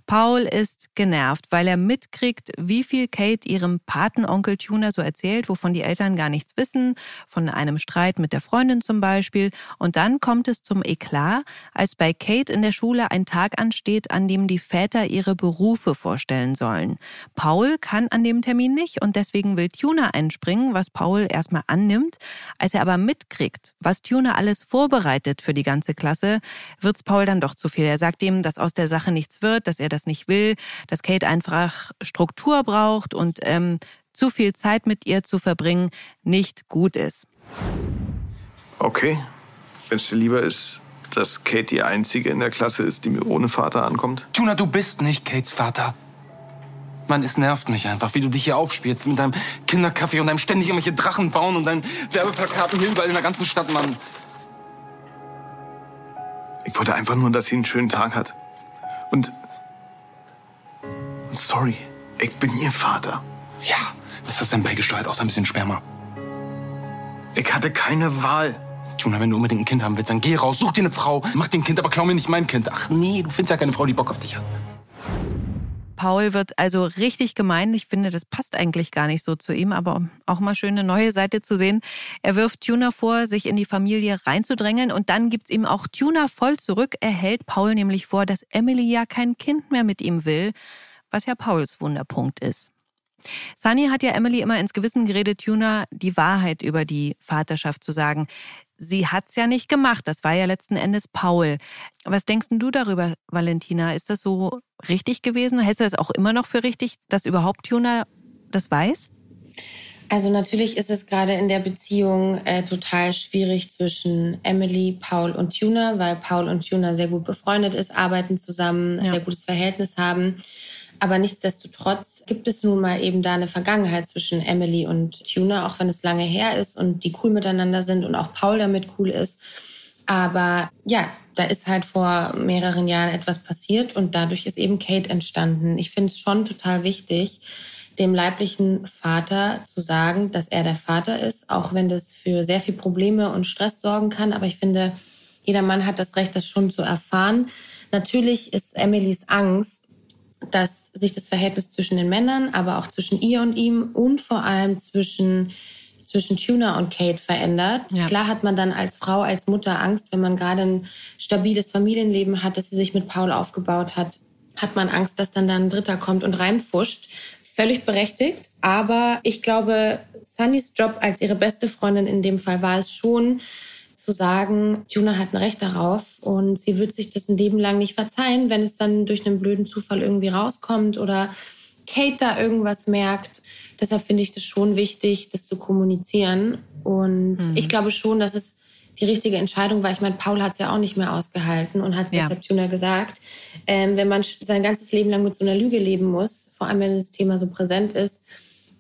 Paul ist genervt, weil er mitkriegt, wie viel Kate ihrem Patenonkel Tuna so erzählt, wovon die Eltern gar nichts wissen, von einem Streit mit der Freundin zum Beispiel. Und dann kommt es zum Eklat, als bei Kate in der Schule ein Tag ansteht, an dem die Väter ihre Berufe vorstellen vorstellen sollen. Paul kann an dem Termin nicht und deswegen will Tuna einspringen, was Paul erstmal annimmt. Als er aber mitkriegt, was Tuna alles vorbereitet für die ganze Klasse, wird's Paul dann doch zu viel. Er sagt ihm, dass aus der Sache nichts wird, dass er das nicht will, dass Kate einfach Struktur braucht und ähm, zu viel Zeit mit ihr zu verbringen nicht gut ist. Okay, wenn es dir lieber ist, dass Kate die Einzige in der Klasse ist, die mir ohne Vater ankommt? Tuna, du bist nicht Kates Vater. Mann, es nervt mich einfach, wie du dich hier aufspielst mit deinem Kinderkaffee und deinem ständig irgendwelche Drachen bauen und deinen Werbeplakaten hier überall in der ganzen Stadt, Mann. Ich wollte einfach nur, dass sie einen schönen Tag hat. Und. Und sorry, ich bin ihr Vater. Ja, was hast du denn beigesteuert, außer ein bisschen Sperma? Ich hatte keine Wahl. Tuna, wenn du unbedingt ein Kind haben willst, dann geh raus, such dir eine Frau, mach dir ein Kind, aber klau mir nicht mein Kind. Ach nee, du findest ja keine Frau, die Bock auf dich hat. Paul wird also richtig gemein. Ich finde, das passt eigentlich gar nicht so zu ihm, aber auch mal schön eine neue Seite zu sehen. Er wirft Tuna vor, sich in die Familie reinzudrängeln und dann gibt's ihm auch Tuna voll zurück. Er hält Paul nämlich vor, dass Emily ja kein Kind mehr mit ihm will, was ja Pauls Wunderpunkt ist. Sunny hat ja Emily immer ins Gewissen geredet, Tuna die Wahrheit über die Vaterschaft zu sagen. Sie hat's ja nicht gemacht. Das war ja letzten Endes Paul. Was denkst du darüber, Valentina? Ist das so richtig gewesen? Hältst du das auch immer noch für richtig, dass überhaupt Tuna das weiß? Also natürlich ist es gerade in der Beziehung äh, total schwierig zwischen Emily, Paul und Tuna, weil Paul und Tuna sehr gut befreundet ist, arbeiten zusammen, ja. sehr gutes Verhältnis haben. Aber nichtsdestotrotz gibt es nun mal eben da eine Vergangenheit zwischen Emily und Tuna, auch wenn es lange her ist und die cool miteinander sind und auch Paul damit cool ist. Aber ja, da ist halt vor mehreren Jahren etwas passiert und dadurch ist eben Kate entstanden. Ich finde es schon total wichtig, dem leiblichen Vater zu sagen, dass er der Vater ist, auch wenn das für sehr viel Probleme und Stress sorgen kann. Aber ich finde, jeder Mann hat das Recht, das schon zu erfahren. Natürlich ist Emilys Angst, dass sich das Verhältnis zwischen den Männern, aber auch zwischen ihr und ihm und vor allem zwischen zwischen Tuna und Kate verändert. Ja. Klar hat man dann als Frau, als Mutter Angst, wenn man gerade ein stabiles Familienleben hat, das sie sich mit Paul aufgebaut hat, hat man Angst, dass dann da ein Dritter kommt und reinfuscht. Völlig berechtigt. Aber ich glaube, Sunnys Job als ihre beste Freundin in dem Fall war es schon, zu sagen, Tuna hat ein Recht darauf und sie wird sich das ein Leben lang nicht verzeihen, wenn es dann durch einen blöden Zufall irgendwie rauskommt oder Kate da irgendwas merkt. Deshalb finde ich das schon wichtig, das zu kommunizieren. Und mhm. ich glaube schon, dass es die richtige Entscheidung war. Ich meine, Paul hat es ja auch nicht mehr ausgehalten und hat ja. deshalb Tuna gesagt. Ähm, wenn man sein ganzes Leben lang mit so einer Lüge leben muss, vor allem wenn das Thema so präsent ist,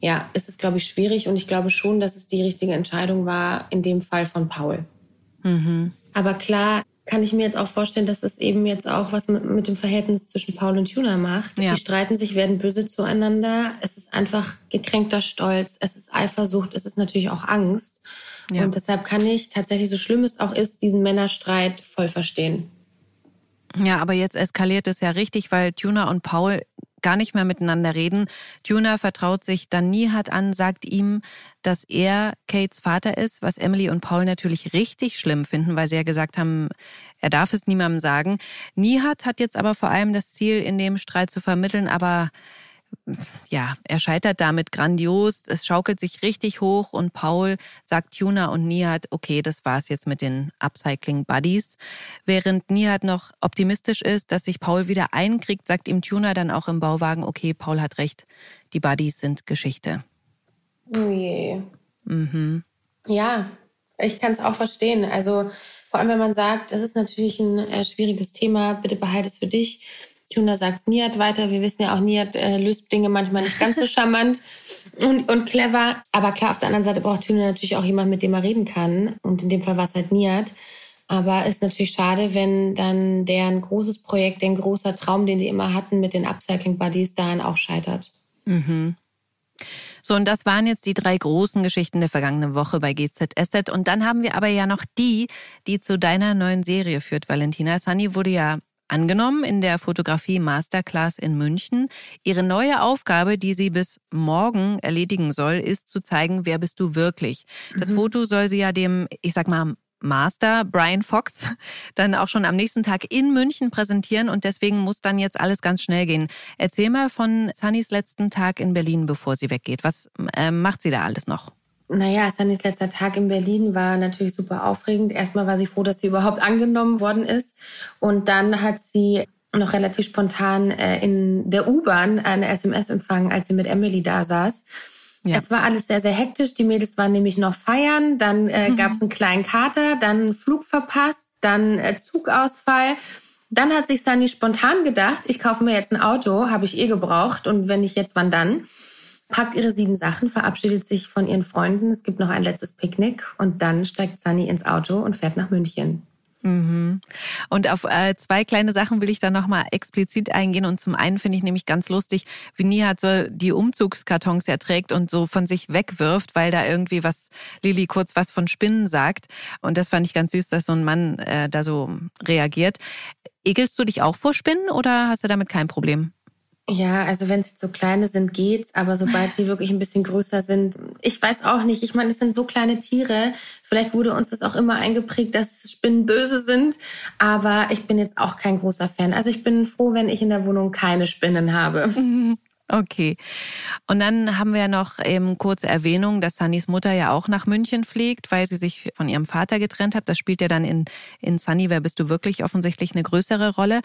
ja, ist es, glaube ich, schwierig. Und ich glaube schon, dass es die richtige Entscheidung war, in dem Fall von Paul. Mhm. Aber klar kann ich mir jetzt auch vorstellen, dass das eben jetzt auch was mit, mit dem Verhältnis zwischen Paul und Tuna macht. Ja. Die streiten sich, werden böse zueinander. Es ist einfach gekränkter Stolz, es ist Eifersucht, es ist natürlich auch Angst. Ja. Und deshalb kann ich tatsächlich, so schlimm es auch ist, diesen Männerstreit voll verstehen. Ja, aber jetzt eskaliert es ja richtig, weil Tuna und Paul gar nicht mehr miteinander reden. Tuna vertraut sich dann Nihat an, sagt ihm, dass er Kates Vater ist, was Emily und Paul natürlich richtig schlimm finden, weil sie ja gesagt haben, er darf es niemandem sagen. Nihat hat jetzt aber vor allem das Ziel, in dem Streit zu vermitteln, aber ja, er scheitert damit grandios. Es schaukelt sich richtig hoch und Paul sagt Tuna und Nihat, okay, das war's jetzt mit den Upcycling Buddies. Während Nihat noch optimistisch ist, dass sich Paul wieder einkriegt, sagt ihm Tuna dann auch im Bauwagen, okay, Paul hat recht, die Buddies sind Geschichte. Oh je. Mhm. Ja, ich kann es auch verstehen. Also vor allem, wenn man sagt, das ist natürlich ein äh, schwieriges Thema, bitte behalte es für dich Tuna sagt Niat weiter. Wir wissen ja auch, Niat äh, löst Dinge manchmal nicht ganz so charmant und, und clever. Aber klar, auf der anderen Seite braucht Tuna natürlich auch jemanden, mit dem er reden kann. Und in dem Fall war es halt Niat. Aber ist natürlich schade, wenn dann deren großes Projekt, den großer Traum, den die immer hatten mit den Upcycling Buddies, daran auch scheitert. Mhm. So, und das waren jetzt die drei großen Geschichten der vergangenen Woche bei GZSZ. Und dann haben wir aber ja noch die, die zu deiner neuen Serie führt, Valentina. Sunny wurde ja angenommen in der Fotografie Masterclass in München. Ihre neue Aufgabe, die sie bis morgen erledigen soll, ist zu zeigen, wer bist du wirklich. Das mhm. Foto soll sie ja dem, ich sag mal, Master Brian Fox dann auch schon am nächsten Tag in München präsentieren und deswegen muss dann jetzt alles ganz schnell gehen. Erzähl mal von Sunnys letzten Tag in Berlin, bevor sie weggeht. Was äh, macht sie da alles noch? Naja, Sannys letzter Tag in Berlin war natürlich super aufregend. Erstmal war sie froh, dass sie überhaupt angenommen worden ist. Und dann hat sie noch relativ spontan äh, in der U-Bahn eine SMS empfangen, als sie mit Emily da saß. Ja. Es war alles sehr, sehr hektisch. Die Mädels waren nämlich noch feiern. Dann äh, mhm. gab es einen kleinen Kater, dann Flug verpasst, dann äh, Zugausfall. Dann hat sich Sunny spontan gedacht, ich kaufe mir jetzt ein Auto, habe ich eh gebraucht und wenn nicht jetzt, wann dann? Packt ihre sieben Sachen, verabschiedet sich von ihren Freunden, es gibt noch ein letztes Picknick und dann steigt Sunny ins Auto und fährt nach München. Mhm. Und auf äh, zwei kleine Sachen will ich da nochmal explizit eingehen. Und zum einen finde ich nämlich ganz lustig, wie Nihat so die Umzugskartons erträgt und so von sich wegwirft, weil da irgendwie was, Lili kurz was von Spinnen sagt. Und das fand ich ganz süß, dass so ein Mann äh, da so reagiert. Egelst du dich auch vor Spinnen oder hast du damit kein Problem? Ja, also wenn sie so kleine sind, geht's, aber sobald die wirklich ein bisschen größer sind, ich weiß auch nicht. Ich meine, es sind so kleine Tiere. Vielleicht wurde uns das auch immer eingeprägt, dass Spinnen böse sind, aber ich bin jetzt auch kein großer Fan. Also ich bin froh, wenn ich in der Wohnung keine Spinnen habe. Okay. Und dann haben wir ja noch eben kurze Erwähnung, dass Sunnys Mutter ja auch nach München fliegt, weil sie sich von ihrem Vater getrennt hat. Das spielt ja dann in, in Sunny, wer bist du wirklich, offensichtlich eine größere Rolle.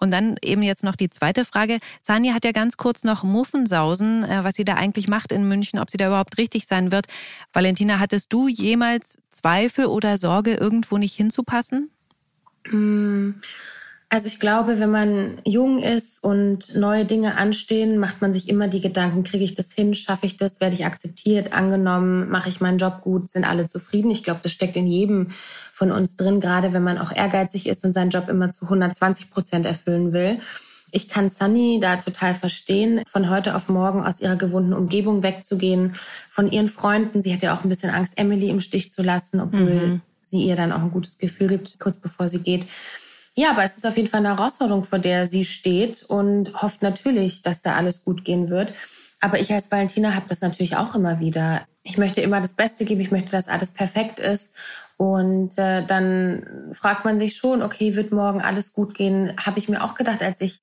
Und dann eben jetzt noch die zweite Frage. Sunny hat ja ganz kurz noch Muffensausen, äh, was sie da eigentlich macht in München, ob sie da überhaupt richtig sein wird. Valentina, hattest du jemals Zweifel oder Sorge, irgendwo nicht hinzupassen? Mmh. Also ich glaube, wenn man jung ist und neue Dinge anstehen, macht man sich immer die Gedanken, kriege ich das hin, schaffe ich das, werde ich akzeptiert, angenommen, mache ich meinen Job gut, sind alle zufrieden. Ich glaube, das steckt in jedem von uns drin, gerade wenn man auch ehrgeizig ist und seinen Job immer zu 120 Prozent erfüllen will. Ich kann Sunny da total verstehen, von heute auf morgen aus ihrer gewohnten Umgebung wegzugehen, von ihren Freunden. Sie hat ja auch ein bisschen Angst, Emily im Stich zu lassen, obwohl mhm. sie ihr dann auch ein gutes Gefühl gibt, kurz bevor sie geht. Ja, aber es ist auf jeden Fall eine Herausforderung, vor der sie steht und hofft natürlich, dass da alles gut gehen wird. Aber ich als Valentina habe das natürlich auch immer wieder. Ich möchte immer das Beste geben, ich möchte, dass alles perfekt ist. Und äh, dann fragt man sich schon, okay, wird morgen alles gut gehen? Habe ich mir auch gedacht, als ich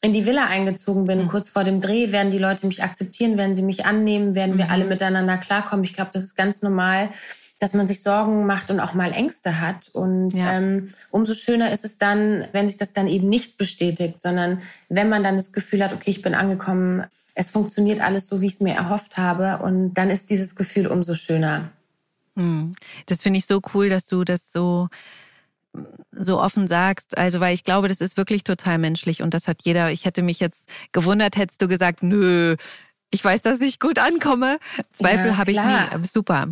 in die Villa eingezogen bin, mhm. kurz vor dem Dreh, werden die Leute mich akzeptieren, werden sie mich annehmen, werden mhm. wir alle miteinander klarkommen. Ich glaube, das ist ganz normal, dass man sich Sorgen macht und auch mal Ängste hat. Und ja. ähm, umso schöner ist es dann, wenn sich das dann eben nicht bestätigt, sondern wenn man dann das Gefühl hat, okay, ich bin angekommen, es funktioniert alles so, wie ich es mir erhofft habe. Und dann ist dieses Gefühl umso schöner. Hm. Das finde ich so cool, dass du das so so offen sagst, also weil ich glaube, das ist wirklich total menschlich und das hat jeder. Ich hätte mich jetzt gewundert, hättest du gesagt, nö, ich weiß, dass ich gut ankomme. Zweifel ja, habe ich nie. Super.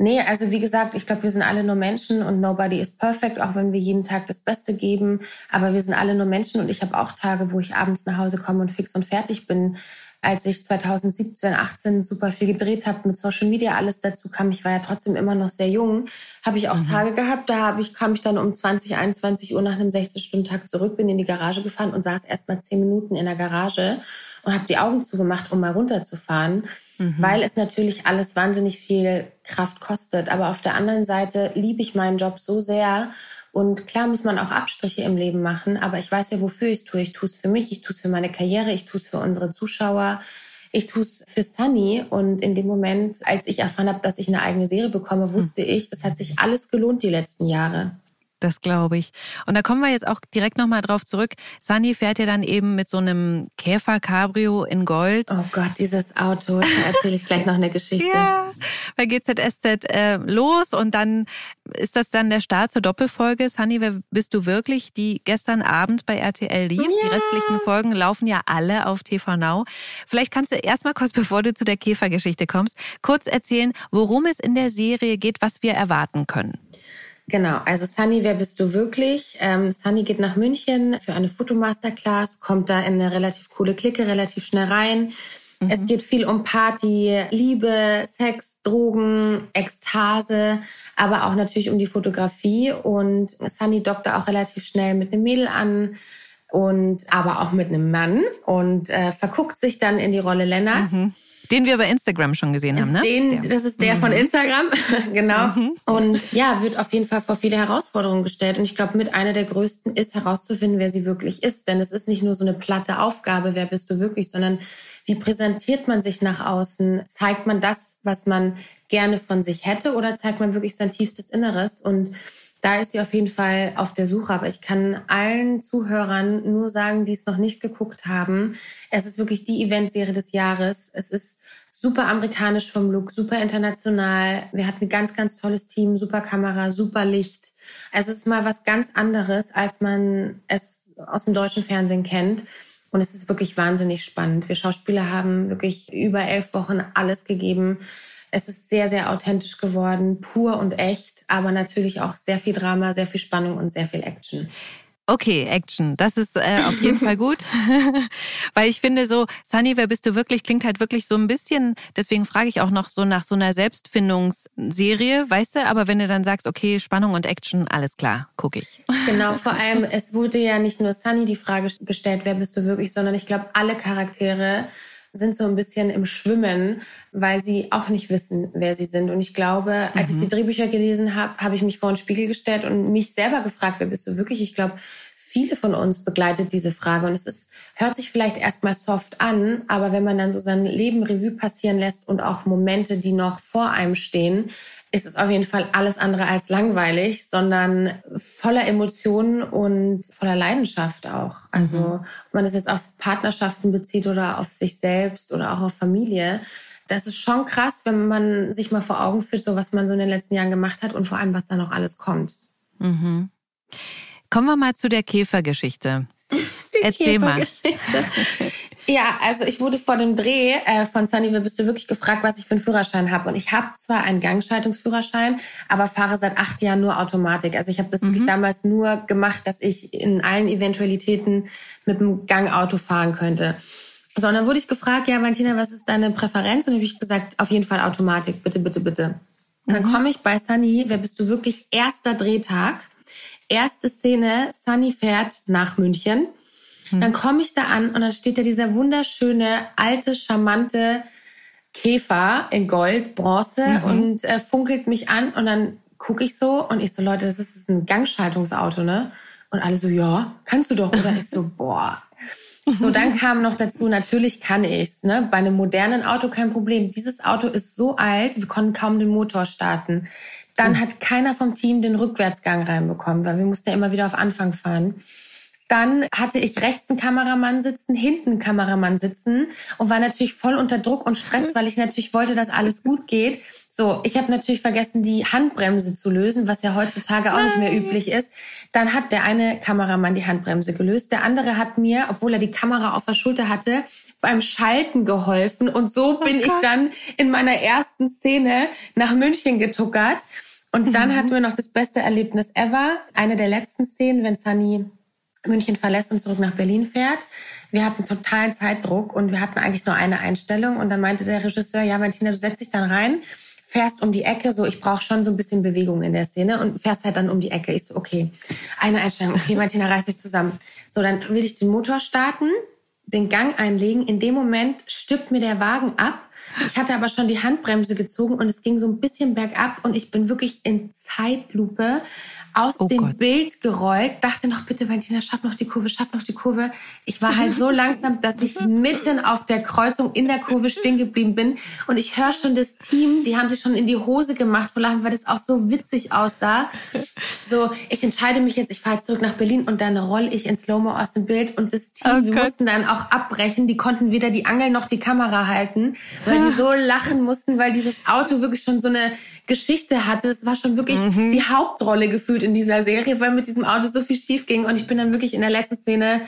Nee, also wie gesagt, ich glaube, wir sind alle nur Menschen und nobody is perfect, auch wenn wir jeden Tag das Beste geben. Aber wir sind alle nur Menschen und ich habe auch Tage, wo ich abends nach Hause komme und fix und fertig bin. Als ich 2017, 18 super viel gedreht habe mit Social Media, alles dazu kam, ich war ja trotzdem immer noch sehr jung, habe ich auch mhm. Tage gehabt, da habe ich, kam ich dann um 20, 21 Uhr nach einem 16-Stunden-Tag zurück, bin in die Garage gefahren und saß erst mal 10 Minuten in der Garage und habe die Augen zugemacht, um mal runterzufahren mhm. weil es natürlich alles wahnsinnig viel Kraft kostet. Aber auf der anderen Seite liebe ich meinen Job so sehr. Und klar muss man auch Abstriche im Leben machen, aber ich weiß ja, wofür ich es tue. Ich tue es für mich, ich tue es für meine Karriere, ich tue es für unsere Zuschauer, ich tue es für Sunny. Und in dem Moment, als ich erfahren habe, dass ich eine eigene Serie bekomme, wusste hm. ich, das hat sich alles gelohnt die letzten Jahre. Das glaube ich. Und da kommen wir jetzt auch direkt nochmal drauf zurück. Sunny fährt ja dann eben mit so einem Käfer-Cabrio in Gold. Oh Gott, dieses Auto. Da erzähle ich gleich noch eine Geschichte. ja, bei GZSZ äh, los und dann ist das dann der Start zur Doppelfolge. Sunny, wer bist du wirklich? Die gestern Abend bei RTL lief. Ja. Die restlichen Folgen laufen ja alle auf TV Now. Vielleicht kannst du erstmal kurz, bevor du zu der Käfergeschichte kommst, kurz erzählen, worum es in der Serie geht, was wir erwarten können. Genau, also Sunny, wer bist du wirklich? Ähm, Sunny geht nach München für eine Fotomasterclass, kommt da in eine relativ coole Clique relativ schnell rein. Mhm. Es geht viel um Party, Liebe, Sex, Drogen, Ekstase, aber auch natürlich um die Fotografie. Und Sunny dockt da auch relativ schnell mit einem Mädel an und aber auch mit einem Mann und äh, verguckt sich dann in die Rolle Lennart. Mhm. Den wir bei Instagram schon gesehen haben, ne? Den, das ist der mhm. von Instagram, genau. Mhm. Und ja, wird auf jeden Fall vor viele Herausforderungen gestellt. Und ich glaube, mit einer der größten ist herauszufinden, wer sie wirklich ist. Denn es ist nicht nur so eine platte Aufgabe, wer bist du wirklich, sondern wie präsentiert man sich nach außen? Zeigt man das, was man gerne von sich hätte oder zeigt man wirklich sein tiefstes Inneres? Und da ist sie auf jeden Fall auf der Suche. Aber ich kann allen Zuhörern nur sagen, die es noch nicht geguckt haben, es ist wirklich die Eventserie des Jahres. Es ist super amerikanisch vom Look, super international. Wir hatten ein ganz, ganz tolles Team, super Kamera, super Licht. Also es ist mal was ganz anderes, als man es aus dem deutschen Fernsehen kennt. Und es ist wirklich wahnsinnig spannend. Wir Schauspieler haben wirklich über elf Wochen alles gegeben. Es ist sehr, sehr authentisch geworden, pur und echt, aber natürlich auch sehr viel Drama, sehr viel Spannung und sehr viel Action. Okay, Action. Das ist äh, auf jeden Fall gut. Weil ich finde so, Sunny, wer bist du wirklich, klingt halt wirklich so ein bisschen, deswegen frage ich auch noch so nach so einer Selbstfindungsserie, weißt du? Aber wenn du dann sagst, okay, Spannung und Action, alles klar, gucke ich. Genau, vor allem, es wurde ja nicht nur Sunny die Frage gestellt, wer bist du wirklich, sondern ich glaube, alle Charaktere sind so ein bisschen im Schwimmen, weil sie auch nicht wissen, wer sie sind. Und ich glaube, als mhm. ich die Drehbücher gelesen habe, habe ich mich vor den Spiegel gestellt und mich selber gefragt, wer bist du wirklich? Ich glaube, viele von uns begleitet diese Frage und es ist, hört sich vielleicht erstmal soft an, aber wenn man dann so sein Leben Revue passieren lässt und auch Momente, die noch vor einem stehen, ist es auf jeden Fall alles andere als langweilig, sondern voller Emotionen und voller Leidenschaft auch. Also, mhm. ob man das jetzt auf Partnerschaften bezieht oder auf sich selbst oder auch auf Familie. Das ist schon krass, wenn man sich mal vor Augen führt, so was man so in den letzten Jahren gemacht hat und vor allem, was da noch alles kommt. Mhm. Kommen wir mal zu der Käfergeschichte. Die Erzähl Käfergeschichte. mal. Ja, also ich wurde vor dem Dreh äh, von Sunny, bist du wirklich gefragt, was ich für einen Führerschein habe. Und ich habe zwar einen Gangschaltungsführerschein, aber fahre seit acht Jahren nur Automatik. Also ich habe das mhm. wirklich damals nur gemacht, dass ich in allen Eventualitäten mit dem Gangauto fahren könnte. So, und dann wurde ich gefragt, ja, Valentina, was ist deine Präferenz? Und habe ich gesagt, auf jeden Fall Automatik, bitte, bitte, bitte. Und dann mhm. komme ich bei Sunny, wer bist du wirklich? Erster Drehtag. Erste Szene, Sunny fährt nach München hm. Dann komme ich da an und dann steht da dieser wunderschöne, alte, charmante Käfer in Gold, Bronze mhm. und äh, funkelt mich an und dann gucke ich so und ich so, Leute, das ist ein Gangschaltungsauto, ne? Und alle so, ja, kannst du doch. Oder ich so, boah. So, dann kam noch dazu, natürlich kann ich's, ne? Bei einem modernen Auto kein Problem. Dieses Auto ist so alt, wir konnten kaum den Motor starten. Dann mhm. hat keiner vom Team den Rückwärtsgang reinbekommen, weil wir mussten ja immer wieder auf Anfang fahren. Dann hatte ich rechts einen Kameramann sitzen, hinten einen Kameramann sitzen und war natürlich voll unter Druck und Stress, weil ich natürlich wollte, dass alles gut geht. So, ich habe natürlich vergessen, die Handbremse zu lösen, was ja heutzutage auch nicht mehr üblich ist. Dann hat der eine Kameramann die Handbremse gelöst, der andere hat mir, obwohl er die Kamera auf der Schulter hatte, beim Schalten geholfen und so oh bin Gott. ich dann in meiner ersten Szene nach München getuckert. Und dann mhm. hatten wir noch das beste Erlebnis ever. Eine der letzten Szenen, wenn Sunny München verlässt und zurück nach Berlin fährt. Wir hatten totalen Zeitdruck und wir hatten eigentlich nur eine Einstellung. Und dann meinte der Regisseur, ja, Martina, du setzt dich dann rein, fährst um die Ecke, so ich brauche schon so ein bisschen Bewegung in der Szene und fährst halt dann um die Ecke. Ich so, okay, eine Einstellung, okay, Martina, reiß dich zusammen. So, dann will ich den Motor starten, den Gang einlegen. In dem Moment stippt mir der Wagen ab. Ich hatte aber schon die Handbremse gezogen und es ging so ein bisschen bergab und ich bin wirklich in Zeitlupe aus oh dem Gott. Bild gerollt, dachte noch, bitte Valentina, schaff noch die Kurve, schaff noch die Kurve. Ich war halt so langsam, dass ich mitten auf der Kreuzung in der Kurve stehen geblieben bin. Und ich höre schon das Team, die haben sich schon in die Hose gemacht vor Lachen, weil das auch so witzig aussah. So, ich entscheide mich jetzt, ich fahre zurück nach Berlin und dann roll ich in Slow-Mo aus dem Bild. Und das Team, oh wir Gott. mussten dann auch abbrechen. Die konnten weder die Angel noch die Kamera halten, weil die so lachen mussten, weil dieses Auto wirklich schon so eine Geschichte hatte. Es war schon wirklich mhm. die Hauptrolle gefühlt in dieser Serie, weil mit diesem Auto so viel schief ging. Und ich bin dann wirklich in der letzten Szene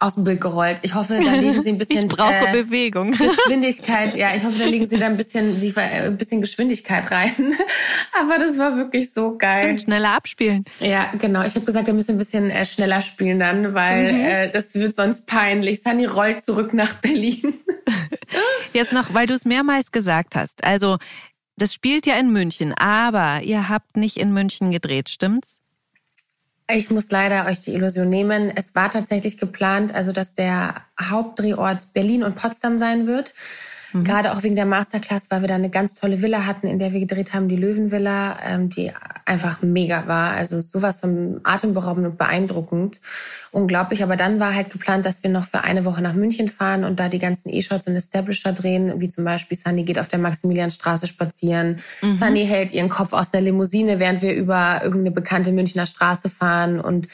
aus dem Bild gerollt. Ich hoffe, da legen sie ein bisschen ich brauche äh, Bewegung. Geschwindigkeit. Ja, ich hoffe, da legen sie da ein bisschen, sie, äh, ein bisschen Geschwindigkeit rein. Aber das war wirklich so geil. Stimmt, schneller abspielen. Ja, genau. Ich habe gesagt, wir müssen ein bisschen äh, schneller spielen dann, weil mhm. äh, das wird sonst peinlich. Sunny rollt zurück nach Berlin. Jetzt noch, weil du es mehrmals gesagt hast. Also das spielt ja in München, aber ihr habt nicht in München gedreht, stimmt's? Ich muss leider euch die Illusion nehmen. Es war tatsächlich geplant, also dass der Hauptdrehort Berlin und Potsdam sein wird. Mhm. Gerade auch wegen der Masterclass, weil wir da eine ganz tolle Villa hatten, in der wir gedreht haben, die Löwenvilla, ähm, die einfach mega war. Also sowas von atemberaubend und beeindruckend. Unglaublich. Aber dann war halt geplant, dass wir noch für eine Woche nach München fahren und da die ganzen E-Shots und Establisher drehen, wie zum Beispiel Sunny geht auf der Maximilianstraße spazieren. Mhm. Sunny hält ihren Kopf aus der Limousine, während wir über irgendeine bekannte Münchner Straße fahren und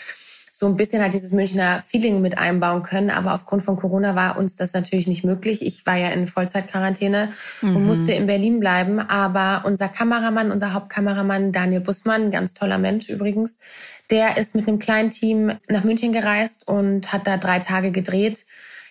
so ein bisschen halt dieses Münchner Feeling mit einbauen können. Aber aufgrund von Corona war uns das natürlich nicht möglich. Ich war ja in Vollzeitquarantäne mhm. und musste in Berlin bleiben. Aber unser Kameramann, unser Hauptkameramann Daniel Bussmann, ganz toller Mensch übrigens, der ist mit einem kleinen Team nach München gereist und hat da drei Tage gedreht.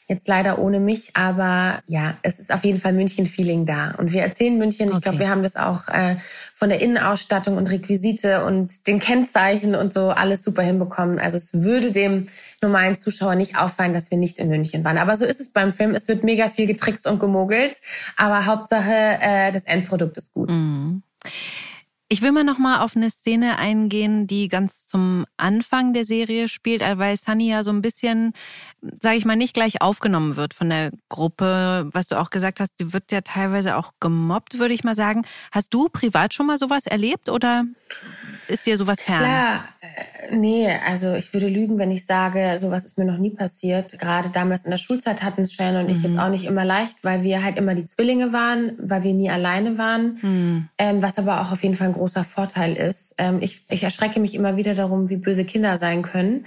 Jetzt leider ohne mich, aber ja, es ist auf jeden Fall München-Feeling da. Und wir erzählen München. Okay. Ich glaube, wir haben das auch äh, von der Innenausstattung und Requisite und den Kennzeichen und so alles super hinbekommen. Also es würde dem normalen Zuschauer nicht auffallen, dass wir nicht in München waren. Aber so ist es beim Film. Es wird mega viel getrickst und gemogelt, aber Hauptsache äh, das Endprodukt ist gut. Mhm. Ich will mal noch mal auf eine Szene eingehen, die ganz zum Anfang der Serie spielt, weil Sunny ja so ein bisschen, sage ich mal, nicht gleich aufgenommen wird von der Gruppe. Was du auch gesagt hast, die wird ja teilweise auch gemobbt, würde ich mal sagen. Hast du privat schon mal sowas erlebt oder ist dir sowas fern? Klar, äh, nee, also ich würde lügen, wenn ich sage, sowas ist mir noch nie passiert. Gerade damals in der Schulzeit hatten es Shannon und mhm. ich jetzt auch nicht immer leicht, weil wir halt immer die Zwillinge waren, weil wir nie alleine waren. Mhm. Ähm, was aber auch auf jeden Fall ein großer Vorteil ist. Ähm, ich, ich erschrecke mich immer wieder darum, wie böse Kinder sein können.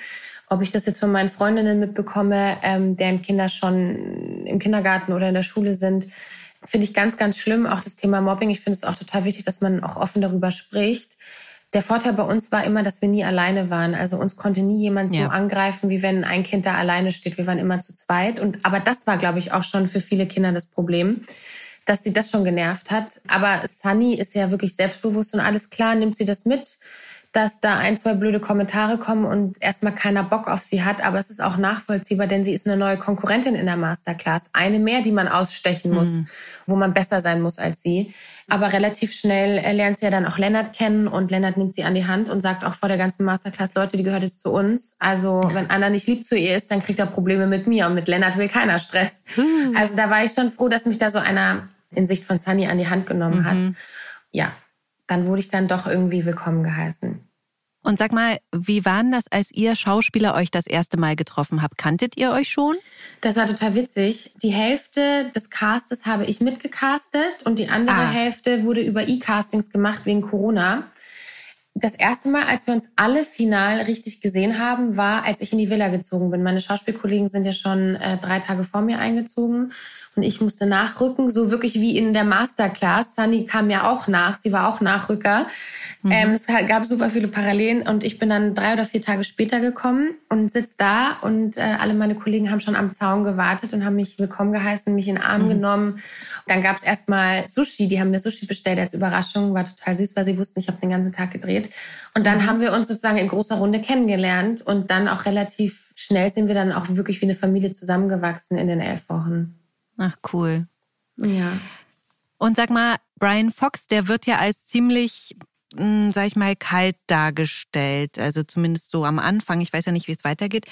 Ob ich das jetzt von meinen Freundinnen mitbekomme, ähm, deren Kinder schon im Kindergarten oder in der Schule sind, finde ich ganz, ganz schlimm. Auch das Thema Mobbing. Ich finde es auch total wichtig, dass man auch offen darüber spricht. Der Vorteil bei uns war immer, dass wir nie alleine waren. Also uns konnte nie jemand ja. so angreifen, wie wenn ein Kind da alleine steht. Wir waren immer zu zweit. Und aber das war, glaube ich, auch schon für viele Kinder das Problem, dass sie das schon genervt hat. Aber Sunny ist ja wirklich selbstbewusst und alles klar, nimmt sie das mit, dass da ein, zwei blöde Kommentare kommen und erstmal keiner Bock auf sie hat. Aber es ist auch nachvollziehbar, denn sie ist eine neue Konkurrentin in der Masterclass. Eine mehr, die man ausstechen muss, mhm. wo man besser sein muss als sie. Aber relativ schnell äh, lernt sie ja dann auch Lennart kennen und Lennart nimmt sie an die Hand und sagt auch vor der ganzen Masterclass, Leute, die gehört jetzt zu uns. Also wenn Anna nicht lieb zu ihr ist, dann kriegt er Probleme mit mir und mit Lennart will keiner Stress. Hm. Also da war ich schon froh, dass mich da so einer in Sicht von Sunny an die Hand genommen mhm. hat. Ja, dann wurde ich dann doch irgendwie willkommen geheißen. Und sag mal, wie war denn das, als ihr Schauspieler euch das erste Mal getroffen habt? Kanntet ihr euch schon? Das war total witzig. Die Hälfte des Castes habe ich mitgecastet und die andere ah. Hälfte wurde über E-Castings gemacht wegen Corona. Das erste Mal, als wir uns alle final richtig gesehen haben, war, als ich in die Villa gezogen bin. Meine Schauspielkollegen sind ja schon äh, drei Tage vor mir eingezogen und ich musste nachrücken, so wirklich wie in der Masterclass. Sunny kam ja auch nach, sie war auch Nachrücker. Mhm. Ähm, es gab super viele Parallelen und ich bin dann drei oder vier Tage später gekommen und sitz da und äh, alle meine Kollegen haben schon am Zaun gewartet und haben mich willkommen geheißen, mich in den Arm mhm. genommen. Dann gab es erstmal Sushi, die haben mir Sushi bestellt als Überraschung, war total süß, weil sie wussten, ich habe den ganzen Tag gedreht. Und dann mhm. haben wir uns sozusagen in großer Runde kennengelernt und dann auch relativ schnell sind wir dann auch wirklich wie eine Familie zusammengewachsen in den elf Wochen. Ach, cool. Ja. Und sag mal, Brian Fox, der wird ja als ziemlich hm, sag ich mal, kalt dargestellt. Also zumindest so am Anfang. Ich weiß ja nicht, wie es weitergeht.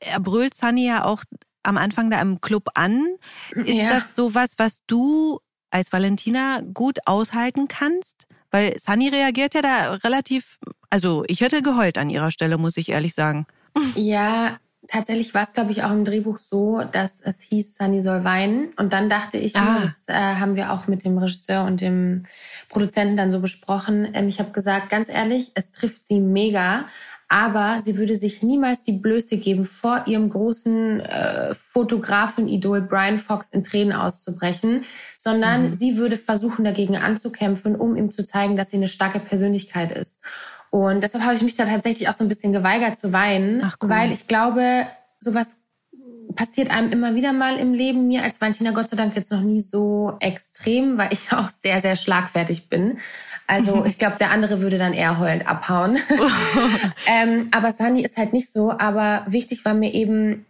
Er brüllt Sunny ja auch am Anfang da im Club an. Ist ja. das sowas, was du als Valentina gut aushalten kannst? Weil Sunny reagiert ja da relativ, also ich hätte geheult an ihrer Stelle, muss ich ehrlich sagen. Ja, tatsächlich war es, glaube ich, auch im Drehbuch so, dass es hieß, Sunny soll weinen. Und dann dachte ich, ah. das äh, haben wir auch mit dem Regisseur und dem Produzenten dann so besprochen. Ähm, ich habe gesagt, ganz ehrlich, es trifft sie mega. Aber sie würde sich niemals die Blöße geben, vor ihrem großen äh, Fotografen-Idol Brian Fox in Tränen auszubrechen, sondern mhm. sie würde versuchen, dagegen anzukämpfen, um ihm zu zeigen, dass sie eine starke Persönlichkeit ist. Und deshalb habe ich mich da tatsächlich auch so ein bisschen geweigert zu weinen, Ach, cool. weil ich glaube, sowas passiert einem immer wieder mal im Leben. Mir als Valentina Gott sei Dank jetzt noch nie so extrem, weil ich auch sehr, sehr schlagfertig bin. Also ich glaube, der andere würde dann eher heulend abhauen. ähm, aber Sani ist halt nicht so. Aber wichtig war mir eben,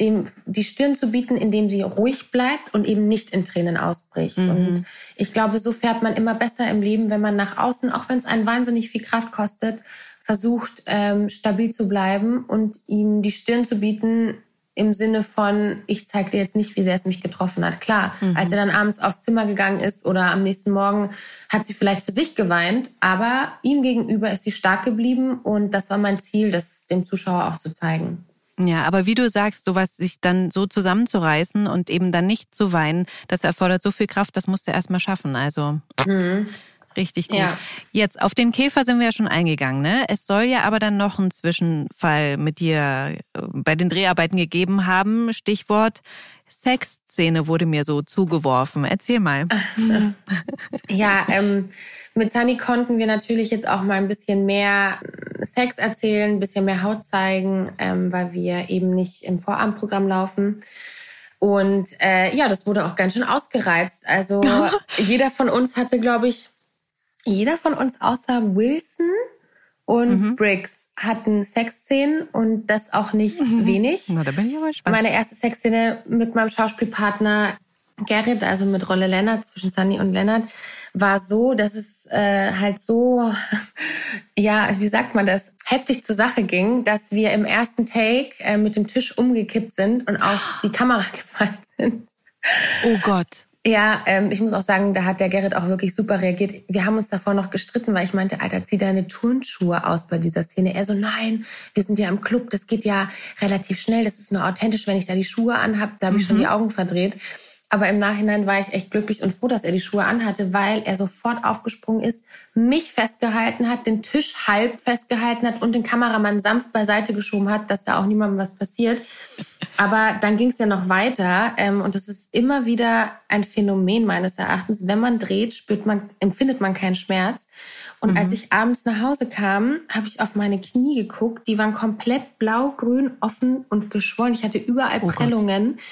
dem die Stirn zu bieten, indem sie ruhig bleibt und eben nicht in Tränen ausbricht. Mhm. Und ich glaube, so fährt man immer besser im Leben, wenn man nach außen, auch wenn es einen wahnsinnig viel Kraft kostet, versucht, ähm, stabil zu bleiben und ihm die Stirn zu bieten im Sinne von, ich zeige dir jetzt nicht, wie sehr es mich getroffen hat. Klar, mhm. als er dann abends aufs Zimmer gegangen ist oder am nächsten Morgen hat sie vielleicht für sich geweint, aber ihm gegenüber ist sie stark geblieben und das war mein Ziel, das dem Zuschauer auch zu zeigen. Ja, aber wie du sagst, sowas sich dann so zusammenzureißen und eben dann nicht zu weinen, das erfordert so viel Kraft, das musst du erstmal schaffen. Also. Mhm. Richtig gut. Ja. Jetzt auf den Käfer sind wir ja schon eingegangen. Ne? Es soll ja aber dann noch einen Zwischenfall mit dir äh, bei den Dreharbeiten gegeben haben. Stichwort Sexszene wurde mir so zugeworfen. Erzähl mal. ja, ähm, mit Sunny konnten wir natürlich jetzt auch mal ein bisschen mehr Sex erzählen, ein bisschen mehr Haut zeigen, ähm, weil wir eben nicht im Vorabendprogramm laufen. Und äh, ja, das wurde auch ganz schön ausgereizt. Also jeder von uns hatte, glaube ich, jeder von uns außer Wilson und mhm. Briggs hatten Sexszenen und das auch nicht mhm. wenig. Na, da bin ich aber gespannt. Meine erste Sexszene mit meinem Schauspielpartner Gerrit, also mit Rolle Lennart, zwischen Sunny und Lennart, war so, dass es äh, halt so, ja, wie sagt man das, heftig zur Sache ging, dass wir im ersten Take äh, mit dem Tisch umgekippt sind und auf die Kamera gefallen sind. Oh Gott. Ja, ähm, ich muss auch sagen, da hat der Gerrit auch wirklich super reagiert. Wir haben uns davor noch gestritten, weil ich meinte, Alter, zieh deine Turnschuhe aus bei dieser Szene. Er so, nein, wir sind ja im Club, das geht ja relativ schnell, das ist nur authentisch, wenn ich da die Schuhe anhab, da habe ich mhm. schon die Augen verdreht. Aber im Nachhinein war ich echt glücklich und froh, dass er die Schuhe anhatte, weil er sofort aufgesprungen ist, mich festgehalten hat, den Tisch halb festgehalten hat und den Kameramann sanft beiseite geschoben hat, dass da auch niemandem was passiert. Aber dann ging es ja noch weiter ähm, und das ist immer wieder ein Phänomen meines Erachtens. Wenn man dreht, spürt man, empfindet man keinen Schmerz. Und mhm. als ich abends nach Hause kam, habe ich auf meine Knie geguckt. Die waren komplett blau, grün, offen und geschwollen. Ich hatte überall oh Prellungen. Gott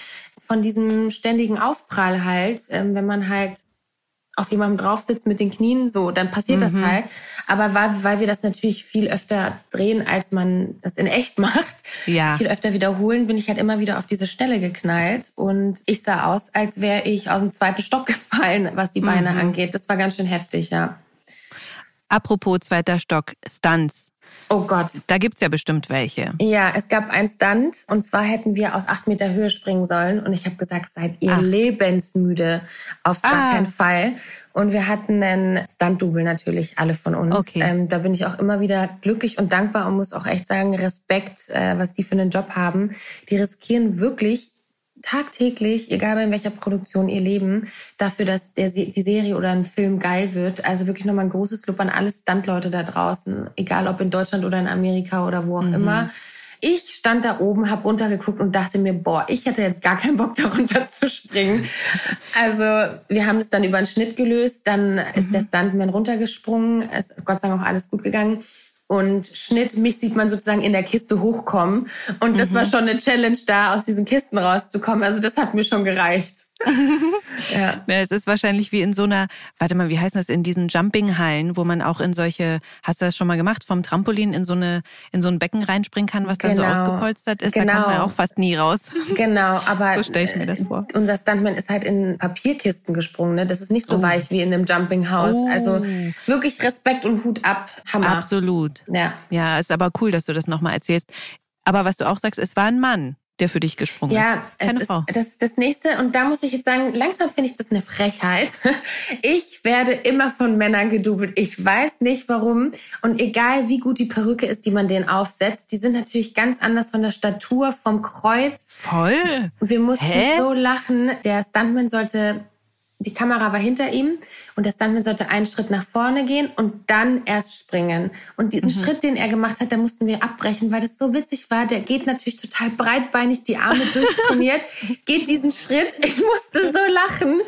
von diesem ständigen Aufprall halt, ähm, wenn man halt auf jemandem drauf sitzt mit den Knien, so, dann passiert mhm. das halt. Aber weil, weil wir das natürlich viel öfter drehen, als man das in echt macht, ja. viel öfter wiederholen, bin ich halt immer wieder auf diese Stelle geknallt. Und ich sah aus, als wäre ich aus dem zweiten Stock gefallen, was die Beine mhm. angeht. Das war ganz schön heftig, ja. Apropos zweiter Stock, Stunts. Oh Gott. Da gibt's ja bestimmt welche. Ja, es gab einen Stunt und zwar hätten wir aus acht Meter Höhe springen sollen und ich habe gesagt, seid ihr Ach. lebensmüde? Auf gar ah. keinen Fall. Und wir hatten einen Stunt-Double natürlich, alle von uns. Okay. Ähm, da bin ich auch immer wieder glücklich und dankbar und muss auch echt sagen, Respekt, äh, was die für einen Job haben. Die riskieren wirklich tagtäglich, egal in welcher Produktion ihr leben, dafür, dass der, die Serie oder ein Film geil wird. Also wirklich nochmal ein großes Lob an alle Stuntleute da draußen, egal ob in Deutschland oder in Amerika oder wo auch mhm. immer. Ich stand da oben, habe runtergeguckt und dachte mir, boah, ich hätte jetzt gar keinen Bock, darunter zu springen. Also wir haben es dann über einen Schnitt gelöst, dann mhm. ist der Stuntman runtergesprungen, es ist Gott sei Dank auch alles gut gegangen und Schnitt, mich sieht man sozusagen in der Kiste hochkommen. Und das mhm. war schon eine Challenge da, aus diesen Kisten rauszukommen. Also das hat mir schon gereicht. Ja. ja. Es ist wahrscheinlich wie in so einer, warte mal, wie heißt das, in diesen Jumping-Hallen, wo man auch in solche, hast du das schon mal gemacht, vom Trampolin in so eine, in so ein Becken reinspringen kann, was dann so genau. ausgepolstert ist. Genau. Da kommt man auch fast nie raus. Genau, aber so stelle ich mir das vor. Unser Stuntman ist halt in Papierkisten gesprungen. Ne? Das ist nicht so oh. weich wie in einem Jumping-Haus. Oh. Also wirklich Respekt und Hut ab. Hammer. Absolut. Ja. Ja, ist aber cool, dass du das nochmal erzählst. Aber was du auch sagst, es war ein Mann der für dich gesprungen ja, ist. Keine es Frau. Ist, das das nächste. Und da muss ich jetzt sagen, langsam finde ich das eine Frechheit. Ich werde immer von Männern gedoubelt. Ich weiß nicht warum. Und egal wie gut die Perücke ist, die man denen aufsetzt, die sind natürlich ganz anders von der Statur, vom Kreuz. Voll. Wir mussten Hä? so lachen. Der Stuntman sollte die Kamera war hinter ihm und der Stuntman sollte einen Schritt nach vorne gehen und dann erst springen. Und diesen mhm. Schritt, den er gemacht hat, da mussten wir abbrechen, weil das so witzig war. Der geht natürlich total breitbeinig, die Arme durchtrainiert, geht diesen Schritt. Ich musste so lachen.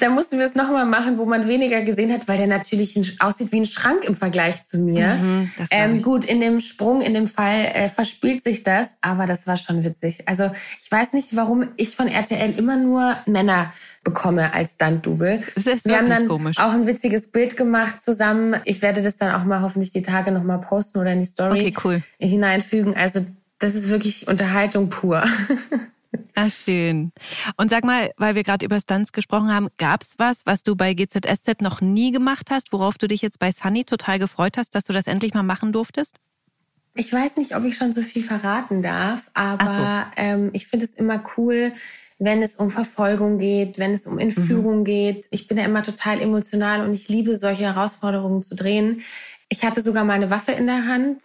Da mussten wir es nochmal machen, wo man weniger gesehen hat, weil der natürlich aussieht wie ein Schrank im Vergleich zu mir. Mhm, ähm, gut, in dem Sprung, in dem Fall äh, verspielt sich das, aber das war schon witzig. Also ich weiß nicht, warum ich von RTL immer nur Männer bekomme als Stunt-Double. Wir haben dann komisch. auch ein witziges Bild gemacht zusammen. Ich werde das dann auch mal hoffentlich die Tage noch mal posten oder in die Story okay, cool. hineinfügen. Also das ist wirklich Unterhaltung pur. Ach, schön. Und sag mal, weil wir gerade über Stunts gesprochen haben, gab es was, was du bei GZSZ noch nie gemacht hast, worauf du dich jetzt bei Sunny total gefreut hast, dass du das endlich mal machen durftest? Ich weiß nicht, ob ich schon so viel verraten darf, aber so. ähm, ich finde es immer cool, wenn es um Verfolgung geht, wenn es um Entführung mhm. geht. Ich bin ja immer total emotional und ich liebe solche Herausforderungen zu drehen. Ich hatte sogar meine Waffe in der Hand.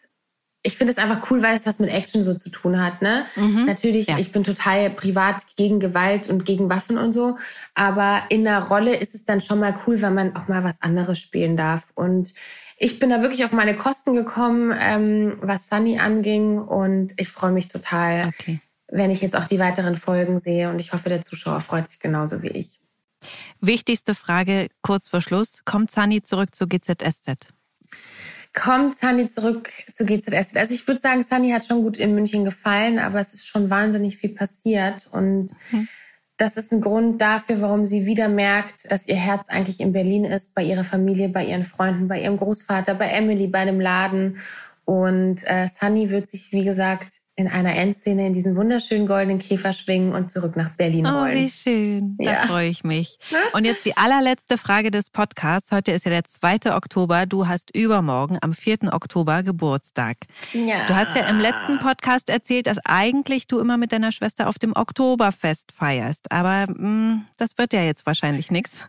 ich finde es einfach cool, weil es was mit Action so zu tun hat. Ne? Mhm. Natürlich, ja. ich bin total privat gegen Gewalt und gegen Waffen und so. Aber in der Rolle ist es dann schon mal cool, wenn man auch mal was anderes spielen darf. Und ich bin da wirklich auf meine Kosten gekommen, ähm, was Sunny anging. Und ich freue mich total, okay. Wenn ich jetzt auch die weiteren Folgen sehe. Und ich hoffe, der Zuschauer freut sich genauso wie ich. Wichtigste Frage kurz vor Schluss. Kommt Sunny zurück zu GZSZ? kommt Sunny zurück zu GZS. Also ich würde sagen, Sunny hat schon gut in München gefallen, aber es ist schon wahnsinnig viel passiert. Und mhm. das ist ein Grund dafür, warum sie wieder merkt, dass ihr Herz eigentlich in Berlin ist, bei ihrer Familie, bei ihren Freunden, bei ihrem Großvater, bei Emily, bei dem Laden. Und äh, Sunny wird sich, wie gesagt, in einer Endszene in diesen wunderschönen goldenen Käfer schwingen und zurück nach Berlin wollen. Oh, wie schön. Da ja. freue ich mich. Ne? Und jetzt die allerletzte Frage des Podcasts. Heute ist ja der 2. Oktober. Du hast übermorgen am 4. Oktober Geburtstag. Ja. Du hast ja im letzten Podcast erzählt, dass eigentlich du immer mit deiner Schwester auf dem Oktoberfest feierst. Aber mh, mm, das wird ja jetzt wahrscheinlich nichts.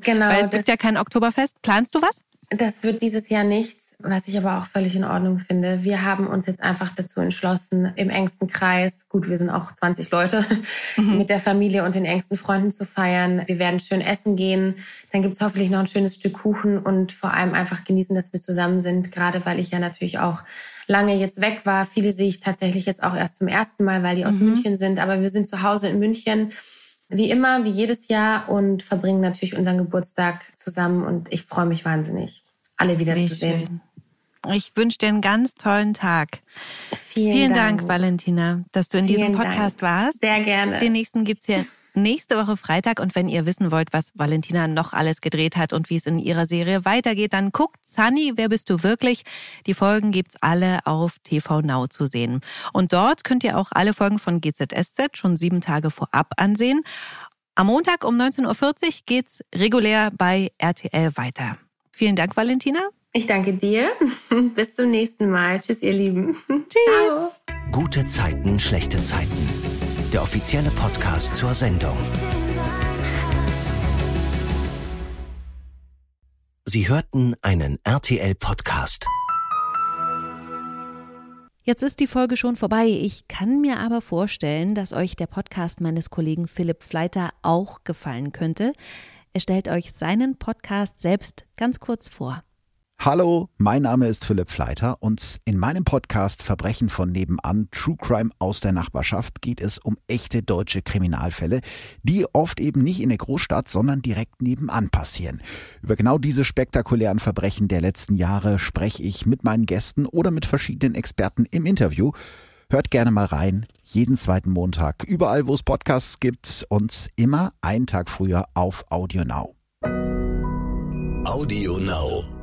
Genau. Weil es gibt ja kein Oktoberfest. Planst du was? Das wird dieses Jahr nichts, was ich aber auch völlig in Ordnung finde. Wir haben uns jetzt einfach dazu entschlossen, im engsten Kreis, gut, wir sind auch 20 Leute, mhm. mit der Familie und den engsten Freunden zu feiern. Wir werden schön essen gehen. Dann gibt's hoffentlich noch ein schönes Stück Kuchen und vor allem einfach genießen, dass wir zusammen sind, gerade weil ich ja natürlich auch lange jetzt weg war. Viele sehe ich tatsächlich jetzt auch erst zum ersten Mal, weil die aus mhm. München sind. Aber wir sind zu Hause in München wie immer, wie jedes Jahr und verbringen natürlich unseren Geburtstag zusammen und ich freue mich wahnsinnig, alle wiederzusehen. Ich wünsche dir einen ganz tollen Tag. Vielen, Vielen Dank. Dank. Valentina, dass du in Vielen diesem Podcast Dank. warst. Sehr gerne. Den nächsten gibt es hier nächste Woche Freitag. Und wenn ihr wissen wollt, was Valentina noch alles gedreht hat und wie es in ihrer Serie weitergeht, dann guckt Sunny, wer bist du wirklich? Die Folgen gibt's alle auf TV Now zu sehen. Und dort könnt ihr auch alle Folgen von GZSZ schon sieben Tage vorab ansehen. Am Montag um 19.40 Uhr geht's regulär bei RTL weiter. Vielen Dank, Valentina. Ich danke dir. Bis zum nächsten Mal. Tschüss, ihr Lieben. Tschüss. Ciao. Gute Zeiten, schlechte Zeiten der offizielle Podcast zur Sendung. Sie hörten einen RTL-Podcast. Jetzt ist die Folge schon vorbei. Ich kann mir aber vorstellen, dass euch der Podcast meines Kollegen Philipp Fleiter auch gefallen könnte. Er stellt euch seinen Podcast selbst ganz kurz vor. Hallo, mein Name ist Philipp Fleiter und in meinem Podcast Verbrechen von nebenan, True Crime aus der Nachbarschaft, geht es um echte deutsche Kriminalfälle, die oft eben nicht in der Großstadt, sondern direkt nebenan passieren. Über genau diese spektakulären Verbrechen der letzten Jahre spreche ich mit meinen Gästen oder mit verschiedenen Experten im Interview. Hört gerne mal rein, jeden zweiten Montag, überall wo es Podcasts gibt und immer einen Tag früher auf Audio Now. Audio Now.